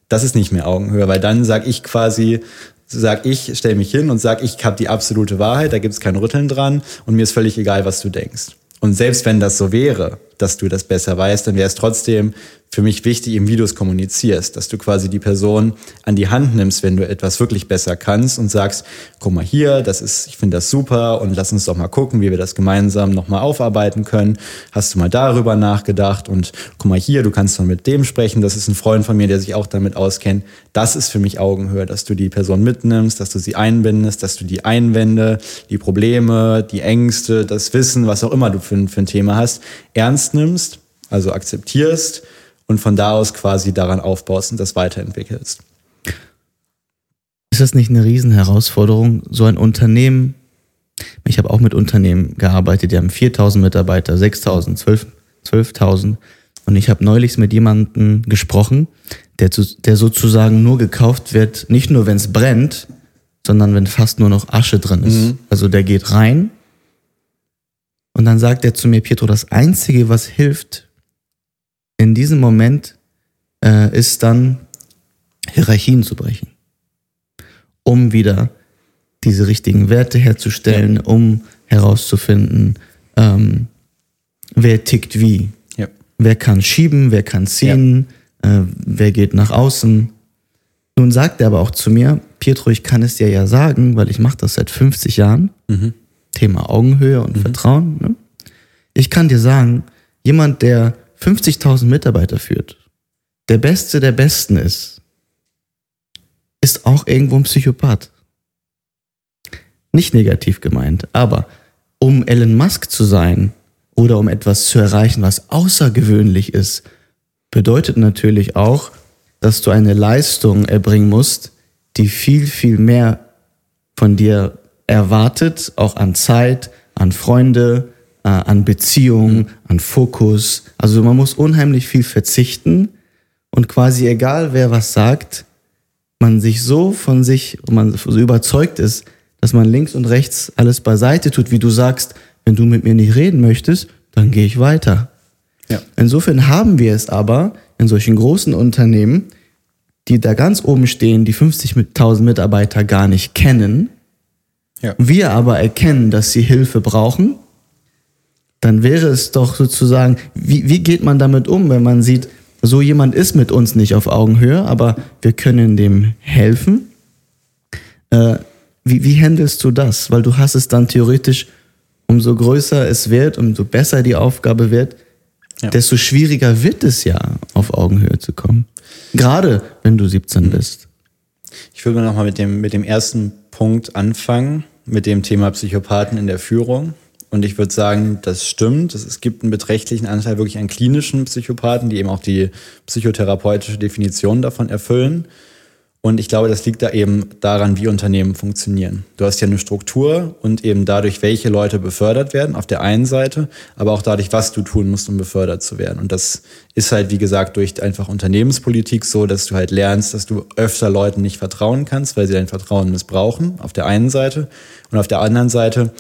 das ist nicht mehr Augenhöhe, weil dann sag ich quasi, sag ich, stell mich hin und sag, ich habe die absolute Wahrheit, da gibt's kein Rütteln dran und mir ist völlig egal, was du denkst. Und selbst wenn das so wäre, dass du das besser weißt, dann wäre es trotzdem für mich wichtig, du es kommunizierst, dass du quasi die Person an die Hand nimmst, wenn du etwas wirklich besser kannst und sagst, guck mal hier, das ist, ich finde das super und lass uns doch mal gucken, wie wir das gemeinsam nochmal aufarbeiten können. Hast du mal darüber nachgedacht und guck mal hier, du kannst mal mit dem sprechen, das ist ein Freund von mir, der sich auch damit auskennt. Das ist für mich Augenhöhe, dass du die Person mitnimmst, dass du sie einbindest, dass du die Einwände, die Probleme, die Ängste, das Wissen, was auch immer du für, für ein Thema hast, ernst nimmst, also akzeptierst und von da aus quasi daran aufbaust und das weiterentwickelst. Ist das nicht eine Riesenherausforderung, so ein Unternehmen? Ich habe auch mit Unternehmen gearbeitet, die haben 4000 Mitarbeiter, 6000, 12 12.000. Und ich habe neulich mit jemandem gesprochen, der, zu, der sozusagen nur gekauft wird, nicht nur wenn es brennt, sondern wenn fast nur noch Asche drin ist. Also der geht rein und dann sagt er zu mir, Pietro, das Einzige, was hilft in diesem Moment, äh, ist dann Hierarchien zu brechen um wieder diese richtigen Werte herzustellen, um herauszufinden, ähm, wer tickt wie. Ja. Wer kann schieben, wer kann ziehen, äh, wer geht nach außen. Nun sagt er aber auch zu mir, Pietro, ich kann es dir ja sagen, weil ich mache das seit 50 Jahren. Thema Augenhöhe und Vertrauen. Ne? Ich kann dir sagen, jemand, der 50.000 Mitarbeiter führt, der Beste der Besten ist, ist auch irgendwo ein Psychopath. Nicht negativ gemeint, aber um Elon Musk zu sein oder um etwas zu erreichen, was außergewöhnlich ist, bedeutet natürlich auch, dass du eine Leistung erbringen musst, die viel, viel mehr von dir erwartet, auch an Zeit, an Freunde, äh, an Beziehungen, an Fokus. Also man muss unheimlich viel verzichten und quasi egal wer was sagt, man sich so von sich, man so überzeugt ist, dass man links und rechts alles beiseite tut, wie du sagst, wenn du mit mir nicht reden möchtest, dann gehe ich weiter. Ja. Insofern haben wir es aber in solchen großen Unternehmen, die da ganz oben stehen, die 50.000 Mitarbeiter gar nicht kennen, ja. wir aber erkennen, dass sie Hilfe brauchen, dann wäre es doch sozusagen, wie, wie geht man damit um, wenn man sieht, so jemand ist mit uns nicht auf Augenhöhe, aber wir können dem helfen. Äh, wie, wie handelst du das? Weil du hast es dann theoretisch, umso größer es wird, umso besser die Aufgabe wird, ja. desto schwieriger wird es ja, auf Augenhöhe zu kommen. Gerade wenn du 17 mhm. bist. Ich würde nochmal mit dem, mit dem ersten Punkt anfangen, mit dem Thema Psychopathen in der Führung. Und ich würde sagen, das stimmt. Es gibt einen beträchtlichen Anteil wirklich an klinischen Psychopathen, die eben auch die psychotherapeutische Definition davon erfüllen. Und ich glaube, das liegt da eben daran, wie Unternehmen funktionieren. Du hast ja eine Struktur und eben dadurch, welche Leute befördert werden, auf der einen Seite, aber auch dadurch, was du tun musst, um befördert zu werden. Und das ist halt, wie gesagt, durch einfach Unternehmenspolitik so, dass du halt lernst, dass du öfter Leuten nicht vertrauen kannst, weil sie dein Vertrauen missbrauchen, auf der einen Seite. Und auf der anderen Seite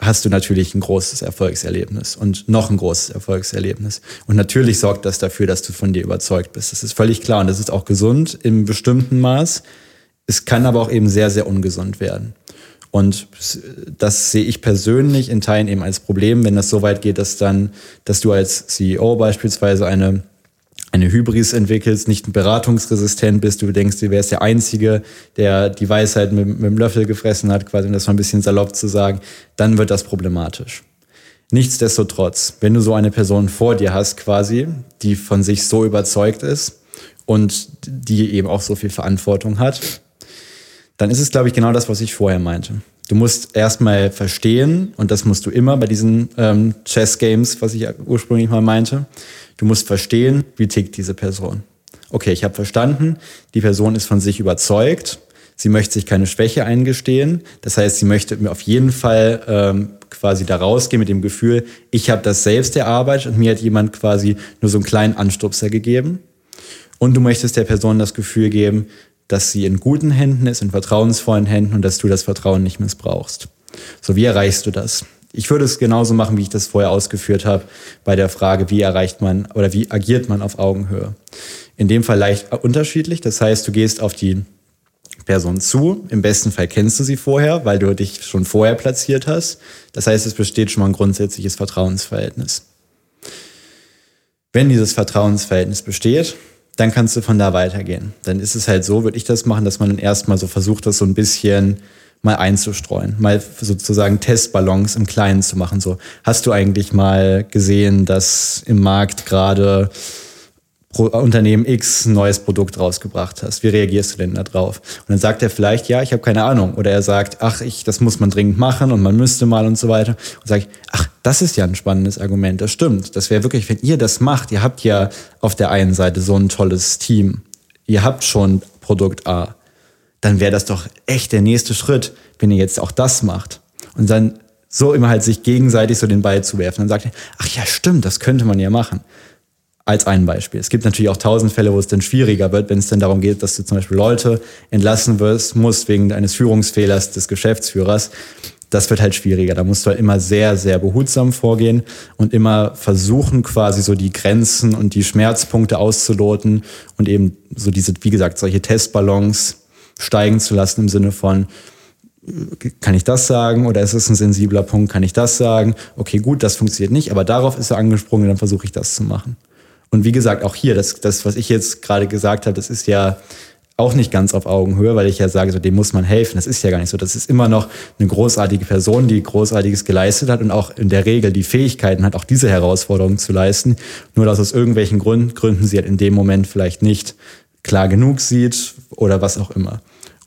hast du natürlich ein großes Erfolgserlebnis und noch ein großes Erfolgserlebnis. Und natürlich sorgt das dafür, dass du von dir überzeugt bist. Das ist völlig klar und das ist auch gesund im bestimmten Maß. Es kann aber auch eben sehr, sehr ungesund werden. Und das sehe ich persönlich in Teilen eben als Problem, wenn das so weit geht, dass dann, dass du als CEO beispielsweise eine eine Hybris entwickelst, nicht beratungsresistent bist, du denkst, du wärst der Einzige, der die Weisheit mit, mit dem Löffel gefressen hat, quasi, um das mal ein bisschen salopp zu sagen, dann wird das problematisch. Nichtsdestotrotz, wenn du so eine Person vor dir hast, quasi, die von sich so überzeugt ist und die eben auch so viel Verantwortung hat, dann ist es, glaube ich, genau das, was ich vorher meinte. Du musst erstmal verstehen, und das musst du immer bei diesen ähm, Chess-Games, was ich ursprünglich mal meinte, Du musst verstehen, wie tickt diese Person. Okay, ich habe verstanden, die Person ist von sich überzeugt, sie möchte sich keine Schwäche eingestehen. Das heißt, sie möchte mir auf jeden Fall ähm, quasi da rausgehen mit dem Gefühl, ich habe das selbst erarbeitet und mir hat jemand quasi nur so einen kleinen Anstupser gegeben. Und du möchtest der Person das Gefühl geben, dass sie in guten Händen ist, in vertrauensvollen Händen und dass du das Vertrauen nicht missbrauchst. So, wie erreichst du das? Ich würde es genauso machen, wie ich das vorher ausgeführt habe, bei der Frage, wie erreicht man oder wie agiert man auf Augenhöhe. In dem Fall leicht unterschiedlich. Das heißt, du gehst auf die Person zu. Im besten Fall kennst du sie vorher, weil du dich schon vorher platziert hast. Das heißt, es besteht schon mal ein grundsätzliches Vertrauensverhältnis. Wenn dieses Vertrauensverhältnis besteht, dann kannst du von da weitergehen. Dann ist es halt so, würde ich das machen, dass man dann erstmal so versucht, das so ein bisschen mal einzustreuen, mal sozusagen Testballons im Kleinen zu machen. So, hast du eigentlich mal gesehen, dass im Markt gerade Unternehmen X ein neues Produkt rausgebracht hast. Wie reagierst du denn da drauf? Und dann sagt er vielleicht, ja, ich habe keine Ahnung. Oder er sagt, ach, ich, das muss man dringend machen und man müsste mal und so weiter. Und sage ich, ach, das ist ja ein spannendes Argument. Das stimmt. Das wäre wirklich, wenn ihr das macht, ihr habt ja auf der einen Seite so ein tolles Team. Ihr habt schon Produkt A dann wäre das doch echt der nächste Schritt, wenn ihr jetzt auch das macht. Und dann so immer halt sich gegenseitig so den Ball zu werfen. Dann sagt er, ach ja, stimmt, das könnte man ja machen. Als ein Beispiel. Es gibt natürlich auch tausend Fälle, wo es dann schwieriger wird, wenn es dann darum geht, dass du zum Beispiel Leute entlassen wirst, musst wegen eines Führungsfehlers des Geschäftsführers. Das wird halt schwieriger. Da musst du halt immer sehr, sehr behutsam vorgehen und immer versuchen, quasi so die Grenzen und die Schmerzpunkte auszuloten und eben so diese, wie gesagt, solche Testballons steigen zu lassen im Sinne von, kann ich das sagen oder ist es ein sensibler Punkt, kann ich das sagen? Okay, gut, das funktioniert nicht, aber darauf ist er angesprungen, dann versuche ich das zu machen. Und wie gesagt, auch hier, das, das was ich jetzt gerade gesagt habe, das ist ja auch nicht ganz auf Augenhöhe, weil ich ja sage, so, dem muss man helfen. Das ist ja gar nicht so. Das ist immer noch eine großartige Person, die Großartiges geleistet hat und auch in der Regel die Fähigkeiten hat, auch diese Herausforderung zu leisten. Nur dass aus irgendwelchen Gründen sie halt in dem Moment vielleicht nicht klar genug sieht oder was auch immer.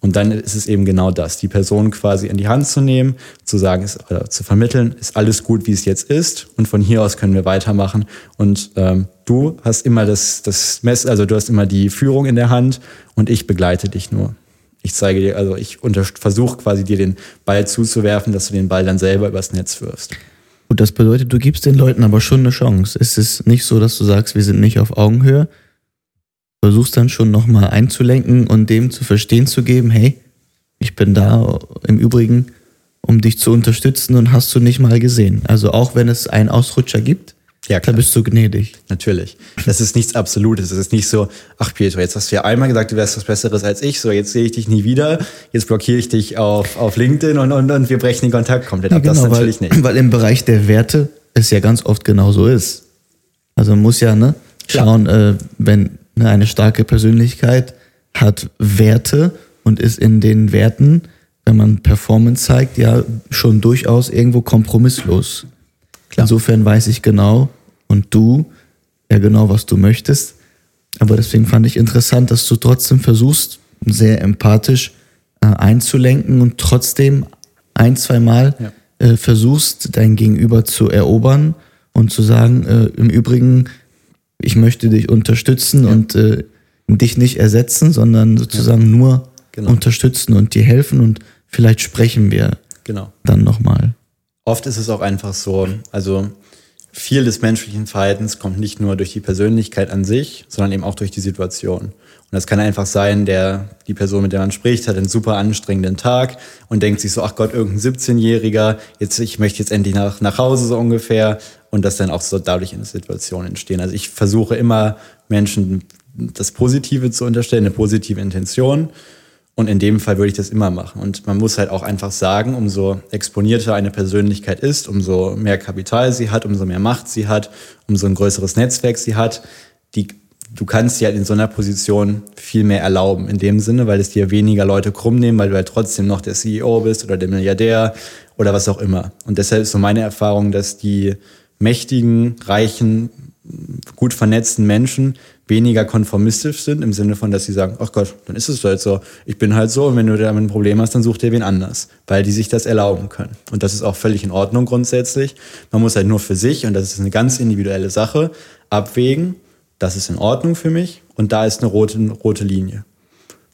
Und dann ist es eben genau das, die Person quasi in die Hand zu nehmen, zu sagen, ist, oder zu vermitteln, ist alles gut, wie es jetzt ist. Und von hier aus können wir weitermachen. Und ähm, du hast immer das, das Mess, also du hast immer die Führung in der Hand und ich begleite dich nur. Ich zeige dir, also ich versuche quasi dir den Ball zuzuwerfen, dass du den Ball dann selber übers Netz wirfst. Gut, das bedeutet, du gibst den Leuten aber schon eine Chance. Es ist nicht so, dass du sagst, wir sind nicht auf Augenhöhe, versuchst dann schon nochmal einzulenken und dem zu verstehen zu geben, hey, ich bin da im Übrigen, um dich zu unterstützen und hast du nicht mal gesehen. Also auch wenn es einen Ausrutscher gibt, ja, da bist du gnädig. Natürlich. Das ist nichts Absolutes. Es ist nicht so, ach Pietro, jetzt hast du ja einmal gesagt, du wärst was Besseres als ich, so jetzt sehe ich dich nie wieder, jetzt blockiere ich dich auf, auf LinkedIn und, und, und wir brechen den Kontakt komplett ja, ab. Genau, das natürlich weil, nicht. Weil im Bereich der Werte es ja ganz oft genauso ist. Also man muss ja ne, schauen, äh, wenn eine starke Persönlichkeit hat Werte und ist in den Werten, wenn man Performance zeigt, ja schon durchaus irgendwo kompromisslos. Klar. Insofern weiß ich genau und du ja genau, was du möchtest. Aber deswegen fand ich interessant, dass du trotzdem versuchst, sehr empathisch äh, einzulenken und trotzdem ein, zwei Mal ja. äh, versuchst, dein Gegenüber zu erobern und zu sagen, äh, im Übrigen, ich möchte dich unterstützen ja. und äh, dich nicht ersetzen, sondern sozusagen ja. nur genau. unterstützen und dir helfen und vielleicht sprechen wir genau. dann nochmal. Oft ist es auch einfach so, also viel des menschlichen Verhaltens kommt nicht nur durch die Persönlichkeit an sich, sondern eben auch durch die Situation. Und das kann einfach sein, der, die Person, mit der man spricht, hat einen super anstrengenden Tag und denkt sich so, ach Gott, irgendein 17-Jähriger, jetzt, ich möchte jetzt endlich nach, nach Hause so ungefähr und dass dann auch so dadurch in Situationen entstehen. Also ich versuche immer Menschen das Positive zu unterstellen, eine positive Intention. Und in dem Fall würde ich das immer machen. Und man muss halt auch einfach sagen, umso exponierter eine Persönlichkeit ist, umso mehr Kapital sie hat, umso mehr Macht sie hat, umso ein größeres Netzwerk sie hat, die, du kannst dir halt in so einer Position viel mehr erlauben. In dem Sinne, weil es dir weniger Leute krumm nehmen, weil du halt trotzdem noch der CEO bist oder der Milliardär oder was auch immer. Und deshalb ist so meine Erfahrung, dass die mächtigen, reichen, gut vernetzten Menschen weniger konformistisch sind, im Sinne von, dass sie sagen, ach Gott, dann ist es halt so, ich bin halt so und wenn du damit ein Problem hast, dann such dir wen anders, weil die sich das erlauben können. Und das ist auch völlig in Ordnung grundsätzlich. Man muss halt nur für sich, und das ist eine ganz individuelle Sache, abwägen, das ist in Ordnung für mich und da ist eine rote, rote Linie.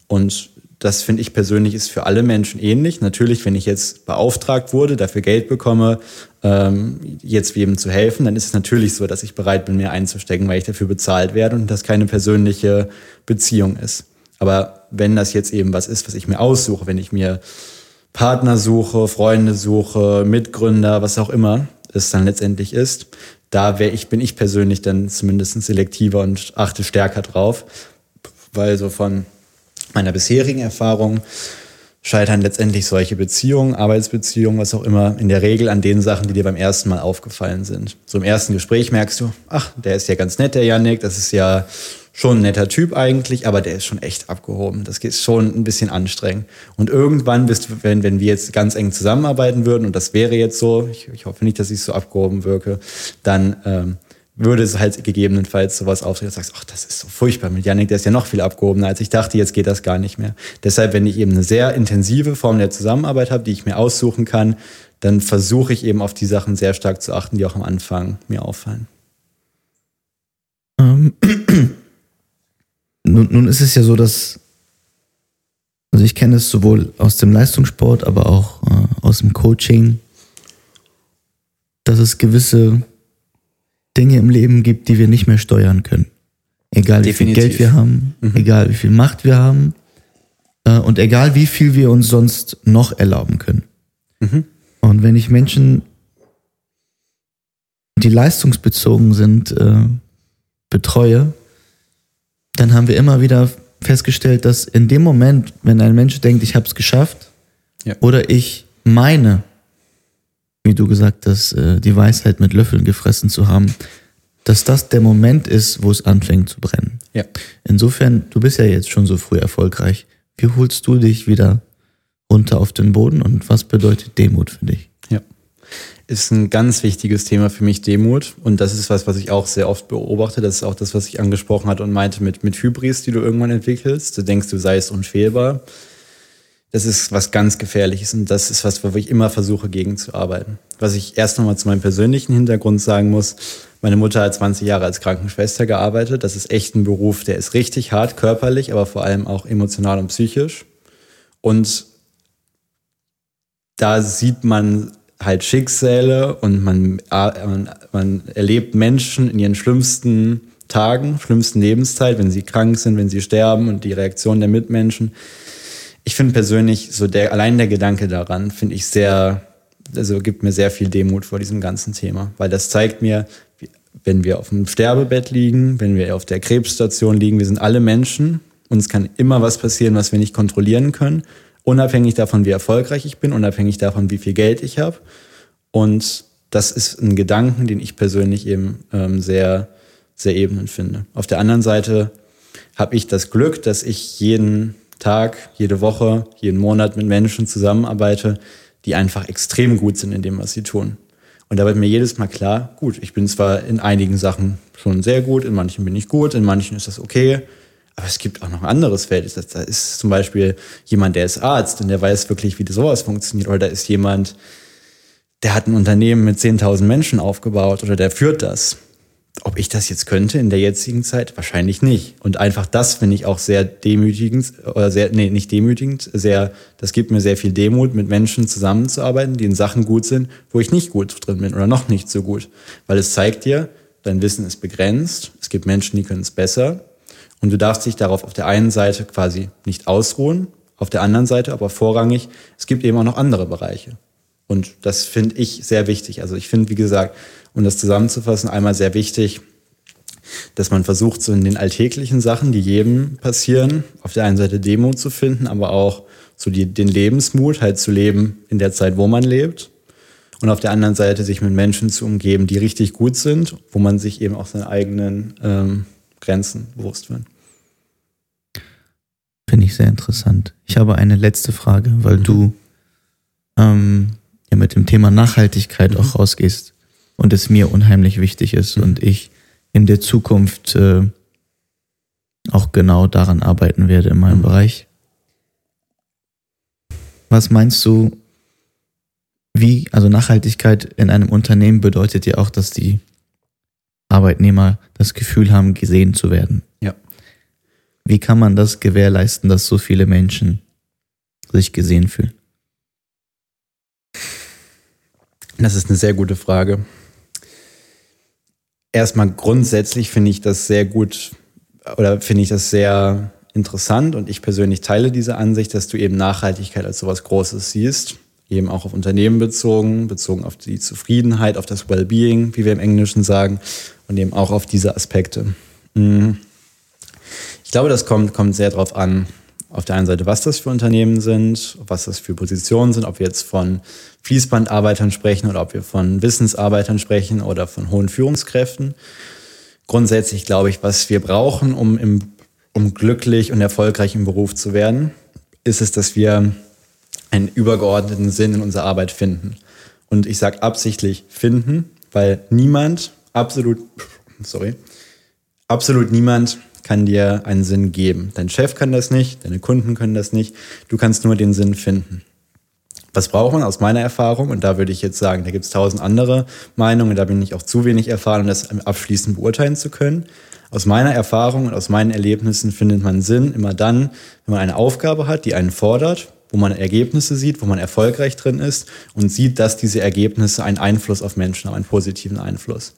Und das finde ich persönlich ist für alle Menschen ähnlich. Natürlich, wenn ich jetzt beauftragt wurde, dafür Geld bekomme, ähm, jetzt wem zu helfen, dann ist es natürlich so, dass ich bereit bin, mehr einzustecken, weil ich dafür bezahlt werde und das keine persönliche Beziehung ist. Aber wenn das jetzt eben was ist, was ich mir aussuche, wenn ich mir Partner suche, Freunde suche, Mitgründer, was auch immer es dann letztendlich ist, da wäre ich, bin ich persönlich dann zumindest selektiver und achte stärker drauf, weil so von meiner bisherigen Erfahrung scheitern letztendlich solche Beziehungen, Arbeitsbeziehungen, was auch immer, in der Regel an den Sachen, die dir beim ersten Mal aufgefallen sind. So im ersten Gespräch merkst du, ach, der ist ja ganz nett, der Yannick, das ist ja schon ein netter Typ eigentlich, aber der ist schon echt abgehoben. Das geht schon ein bisschen anstrengend. Und irgendwann bist du, wenn, wenn wir jetzt ganz eng zusammenarbeiten würden, und das wäre jetzt so, ich, ich hoffe nicht, dass ich so abgehoben wirke, dann ähm, würde es halt gegebenenfalls sowas auftreten, dass du sagst, ach, das ist so furchtbar mit Yannick, der ist ja noch viel abgehobener, als ich dachte, jetzt geht das gar nicht mehr. Deshalb, wenn ich eben eine sehr intensive Form der Zusammenarbeit habe, die ich mir aussuchen kann, dann versuche ich eben auf die Sachen sehr stark zu achten, die auch am Anfang mir auffallen. Ähm, nun, nun ist es ja so, dass, also ich kenne es sowohl aus dem Leistungssport, aber auch äh, aus dem Coaching, dass es gewisse Dinge im Leben gibt, die wir nicht mehr steuern können. Egal Definitiv. wie viel Geld wir haben, mhm. egal wie viel Macht wir haben äh, und egal wie viel wir uns sonst noch erlauben können. Mhm. Und wenn ich Menschen, die leistungsbezogen sind, äh, betreue, dann haben wir immer wieder festgestellt, dass in dem Moment, wenn ein Mensch denkt, ich habe es geschafft, ja. oder ich meine, wie du gesagt hast, äh, die Weisheit mit Löffeln gefressen zu haben, dass das der Moment ist, wo es anfängt zu brennen. Ja. Insofern, du bist ja jetzt schon so früh erfolgreich. Wie holst du dich wieder runter auf den Boden und was bedeutet Demut für dich? Ja. Ist ein ganz wichtiges Thema für mich, Demut. Und das ist was, was ich auch sehr oft beobachte. Das ist auch das, was ich angesprochen hatte und meinte mit, mit Hybris, die du irgendwann entwickelst. Du denkst, du seist unfehlbar das ist was ganz Gefährliches und das ist was, wo ich immer versuche, gegenzuarbeiten. Was ich erst nochmal zu meinem persönlichen Hintergrund sagen muss, meine Mutter hat 20 Jahre als Krankenschwester gearbeitet. Das ist echt ein Beruf, der ist richtig hart körperlich, aber vor allem auch emotional und psychisch. Und da sieht man halt Schicksale und man, man, man erlebt Menschen in ihren schlimmsten Tagen, schlimmsten Lebenszeit, wenn sie krank sind, wenn sie sterben und die Reaktion der Mitmenschen. Ich finde persönlich so der, allein der Gedanke daran finde ich sehr, also gibt mir sehr viel Demut vor diesem ganzen Thema, weil das zeigt mir, wenn wir auf dem Sterbebett liegen, wenn wir auf der Krebsstation liegen, wir sind alle Menschen, uns kann immer was passieren, was wir nicht kontrollieren können unabhängig davon, wie erfolgreich ich bin, unabhängig davon, wie viel Geld ich habe. Und das ist ein Gedanken, den ich persönlich eben ähm, sehr, sehr ebnend finde. Auf der anderen Seite habe ich das Glück, dass ich jeden Tag, jede Woche, jeden Monat mit Menschen zusammenarbeite, die einfach extrem gut sind in dem, was sie tun. Und da wird mir jedes Mal klar, gut, ich bin zwar in einigen Sachen schon sehr gut, in manchen bin ich gut, in manchen ist das okay, aber es gibt auch noch ein anderes Feld. Da ist zum Beispiel jemand, der ist Arzt und der weiß wirklich, wie sowas funktioniert. Oder da ist jemand, der hat ein Unternehmen mit 10.000 Menschen aufgebaut oder der führt das. Ob ich das jetzt könnte in der jetzigen Zeit? Wahrscheinlich nicht. Und einfach das finde ich auch sehr demütigend, oder sehr, nee, nicht demütigend, sehr, das gibt mir sehr viel Demut, mit Menschen zusammenzuarbeiten, die in Sachen gut sind, wo ich nicht gut drin bin oder noch nicht so gut. Weil es zeigt dir, dein Wissen ist begrenzt. Es gibt Menschen, die können es besser. Und du darfst dich darauf auf der einen Seite quasi nicht ausruhen, auf der anderen Seite aber vorrangig, es gibt eben auch noch andere Bereiche. Und das finde ich sehr wichtig. Also ich finde, wie gesagt, um das zusammenzufassen, einmal sehr wichtig, dass man versucht, so in den alltäglichen Sachen, die jedem passieren, auf der einen Seite Demo zu finden, aber auch so die, den Lebensmut halt zu leben in der Zeit, wo man lebt. Und auf der anderen Seite sich mit Menschen zu umgeben, die richtig gut sind, wo man sich eben auch seinen eigenen ähm, Grenzen bewusst werden. Finde ich sehr interessant. Ich habe eine letzte Frage, weil mhm. du ähm, ja mit dem Thema Nachhaltigkeit mhm. auch rausgehst und es mir unheimlich wichtig ist mhm. und ich in der Zukunft äh, auch genau daran arbeiten werde in meinem mhm. Bereich. Was meinst du, wie, also Nachhaltigkeit in einem Unternehmen bedeutet ja auch, dass die Arbeitnehmer das Gefühl haben, gesehen zu werden. Ja. Wie kann man das gewährleisten, dass so viele Menschen sich gesehen fühlen? Das ist eine sehr gute Frage. Erstmal grundsätzlich finde ich das sehr gut oder finde ich das sehr interessant und ich persönlich teile diese Ansicht, dass du eben Nachhaltigkeit als sowas Großes siehst, eben auch auf Unternehmen bezogen, bezogen auf die Zufriedenheit, auf das Wellbeing, wie wir im Englischen sagen und eben auch auf diese Aspekte. Mhm. Ich glaube, das kommt, kommt sehr darauf an, auf der einen Seite, was das für Unternehmen sind, was das für Positionen sind, ob wir jetzt von Fließbandarbeitern sprechen oder ob wir von Wissensarbeitern sprechen oder von hohen Führungskräften. Grundsätzlich glaube ich, was wir brauchen, um, im, um glücklich und erfolgreich im Beruf zu werden, ist es, dass wir einen übergeordneten Sinn in unserer Arbeit finden. Und ich sage absichtlich finden, weil niemand absolut, sorry, absolut niemand kann dir einen Sinn geben. Dein Chef kann das nicht, deine Kunden können das nicht. Du kannst nur den Sinn finden. Was braucht man aus meiner Erfahrung? Und da würde ich jetzt sagen, da gibt es tausend andere Meinungen, da bin ich auch zu wenig erfahren, um das abschließend beurteilen zu können. Aus meiner Erfahrung und aus meinen Erlebnissen findet man Sinn immer dann, wenn man eine Aufgabe hat, die einen fordert, wo man Ergebnisse sieht, wo man erfolgreich drin ist und sieht, dass diese Ergebnisse einen Einfluss auf Menschen haben, einen positiven Einfluss.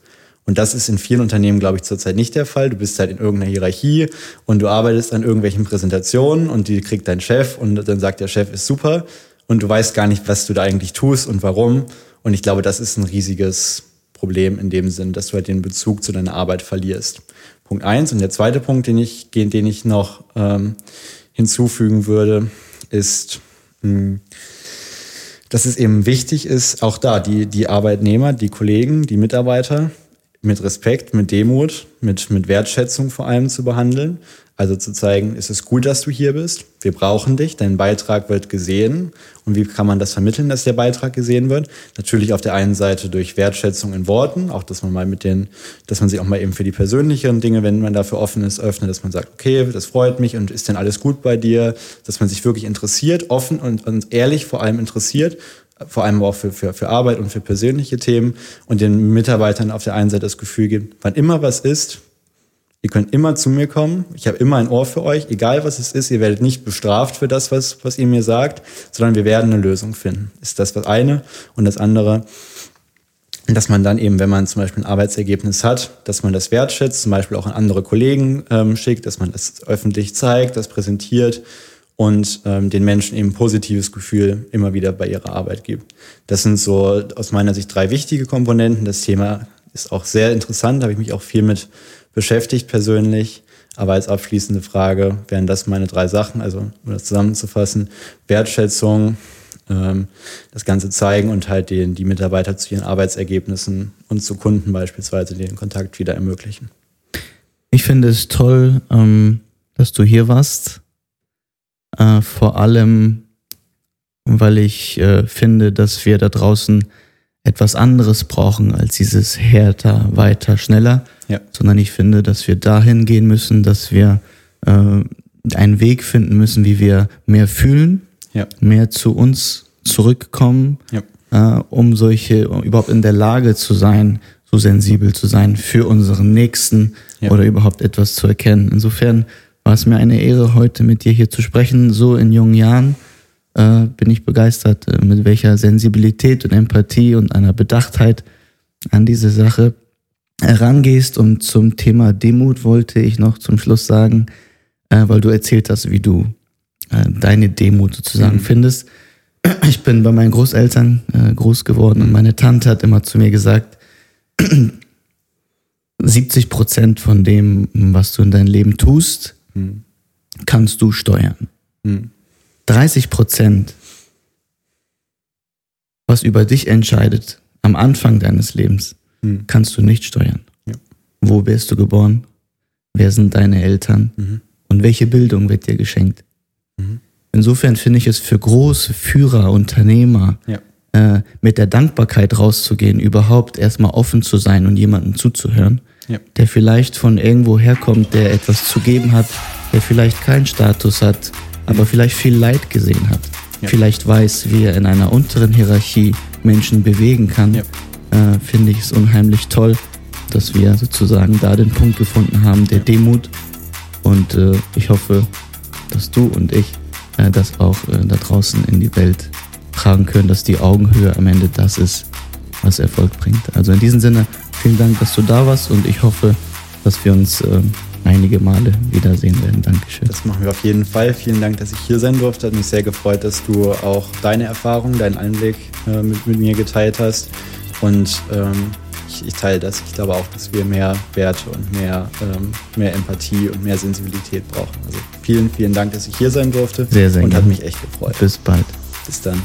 Und das ist in vielen Unternehmen, glaube ich, zurzeit nicht der Fall. Du bist halt in irgendeiner Hierarchie und du arbeitest an irgendwelchen Präsentationen und die kriegt dein Chef und dann sagt der Chef ist super und du weißt gar nicht, was du da eigentlich tust und warum. Und ich glaube, das ist ein riesiges Problem in dem Sinn, dass du halt den Bezug zu deiner Arbeit verlierst. Punkt eins. Und der zweite Punkt, den ich, den ich noch ähm, hinzufügen würde, ist, mh, hm, dass es eben wichtig ist, auch da, die, die Arbeitnehmer, die Kollegen, die Mitarbeiter mit Respekt, mit Demut, mit, mit Wertschätzung vor allem zu behandeln. Also zu zeigen, es ist gut, dass du hier bist. Wir brauchen dich. Dein Beitrag wird gesehen. Und wie kann man das vermitteln, dass der Beitrag gesehen wird? Natürlich auf der einen Seite durch Wertschätzung in Worten, auch dass man mal mit den, dass man sich auch mal eben für die persönlicheren Dinge, wenn man dafür offen ist, öffnet, dass man sagt, okay, das freut mich und ist denn alles gut bei dir? Dass man sich wirklich interessiert, offen und, und ehrlich vor allem interessiert vor allem auch für, für, für Arbeit und für persönliche Themen und den Mitarbeitern auf der einen Seite das Gefühl gibt, wann immer was ist, Ihr könnt immer zu mir kommen. Ich habe immer ein Ohr für euch, egal was es ist. Ihr werdet nicht bestraft für das, was, was ihr mir sagt, sondern wir werden eine Lösung finden. Ist das das eine? Und das andere, dass man dann eben, wenn man zum Beispiel ein Arbeitsergebnis hat, dass man das wertschätzt, zum Beispiel auch an andere Kollegen ähm, schickt, dass man das öffentlich zeigt, das präsentiert und ähm, den Menschen eben positives Gefühl immer wieder bei ihrer Arbeit gibt. Das sind so aus meiner Sicht drei wichtige Komponenten. Das Thema ist auch sehr interessant, habe ich mich auch viel mit beschäftigt persönlich. Aber als abschließende Frage wären das meine drei Sachen, also um das zusammenzufassen, Wertschätzung, ähm, das Ganze zeigen und halt den, die Mitarbeiter zu ihren Arbeitsergebnissen und zu Kunden beispielsweise den Kontakt wieder ermöglichen. Ich finde es toll, ähm, dass du hier warst. Äh, vor allem, weil ich äh, finde, dass wir da draußen etwas anderes brauchen als dieses härter, weiter, schneller, ja. sondern ich finde, dass wir dahin gehen müssen, dass wir äh, einen Weg finden müssen, wie wir mehr fühlen, ja. mehr zu uns zurückkommen, ja. äh, um solche, um überhaupt in der Lage zu sein, so sensibel zu sein für unseren Nächsten oder überhaupt etwas zu erkennen. Insofern war es mir eine Ehre, heute mit dir hier zu sprechen, so in jungen Jahren äh, bin ich begeistert, äh, mit welcher Sensibilität und Empathie und einer Bedachtheit an diese Sache herangehst. Und zum Thema Demut wollte ich noch zum Schluss sagen, äh, weil du erzählt hast, wie du äh, deine Demut sozusagen mhm. findest. Ich bin bei meinen Großeltern äh, groß geworden und meine Tante hat immer zu mir gesagt, 70 Prozent von dem, was du in deinem Leben tust, kannst du steuern. Mhm. 30 Prozent, was über dich entscheidet am Anfang deines Lebens, mhm. kannst du nicht steuern. Ja. Wo wirst du geboren? Wer sind deine Eltern? Mhm. Und welche Bildung wird dir geschenkt? Mhm. Insofern finde ich es für große Führer, Unternehmer, ja. äh, mit der Dankbarkeit rauszugehen, überhaupt erstmal offen zu sein und jemandem zuzuhören, ja. der vielleicht von irgendwo herkommt, der etwas zu geben hat, der vielleicht keinen Status hat, aber vielleicht viel Leid gesehen hat. Ja. Vielleicht weiß, wie er in einer unteren Hierarchie Menschen bewegen kann. Ja. Äh, Finde ich es unheimlich toll, dass wir sozusagen da den Punkt gefunden haben, der Demut. Und äh, ich hoffe, dass du und ich äh, das auch äh, da draußen in die Welt tragen können, dass die Augenhöhe am Ende das ist, was Erfolg bringt. Also in diesem Sinne, vielen Dank, dass du da warst und ich hoffe, dass wir uns ähm, einige Male wiedersehen werden. Dankeschön. Das machen wir auf jeden Fall. Vielen Dank, dass ich hier sein durfte. Hat mich sehr gefreut, dass du auch deine Erfahrungen, deinen Einblick äh, mit, mit, mir geteilt hast. Und ähm, ich, ich, teile das. Ich glaube auch, dass wir mehr Werte und mehr, ähm, mehr Empathie und mehr Sensibilität brauchen. Also vielen, vielen Dank, dass ich hier sein durfte. Sehr, sehr Und gerne. hat mich echt gefreut. Bis bald. Bis dann.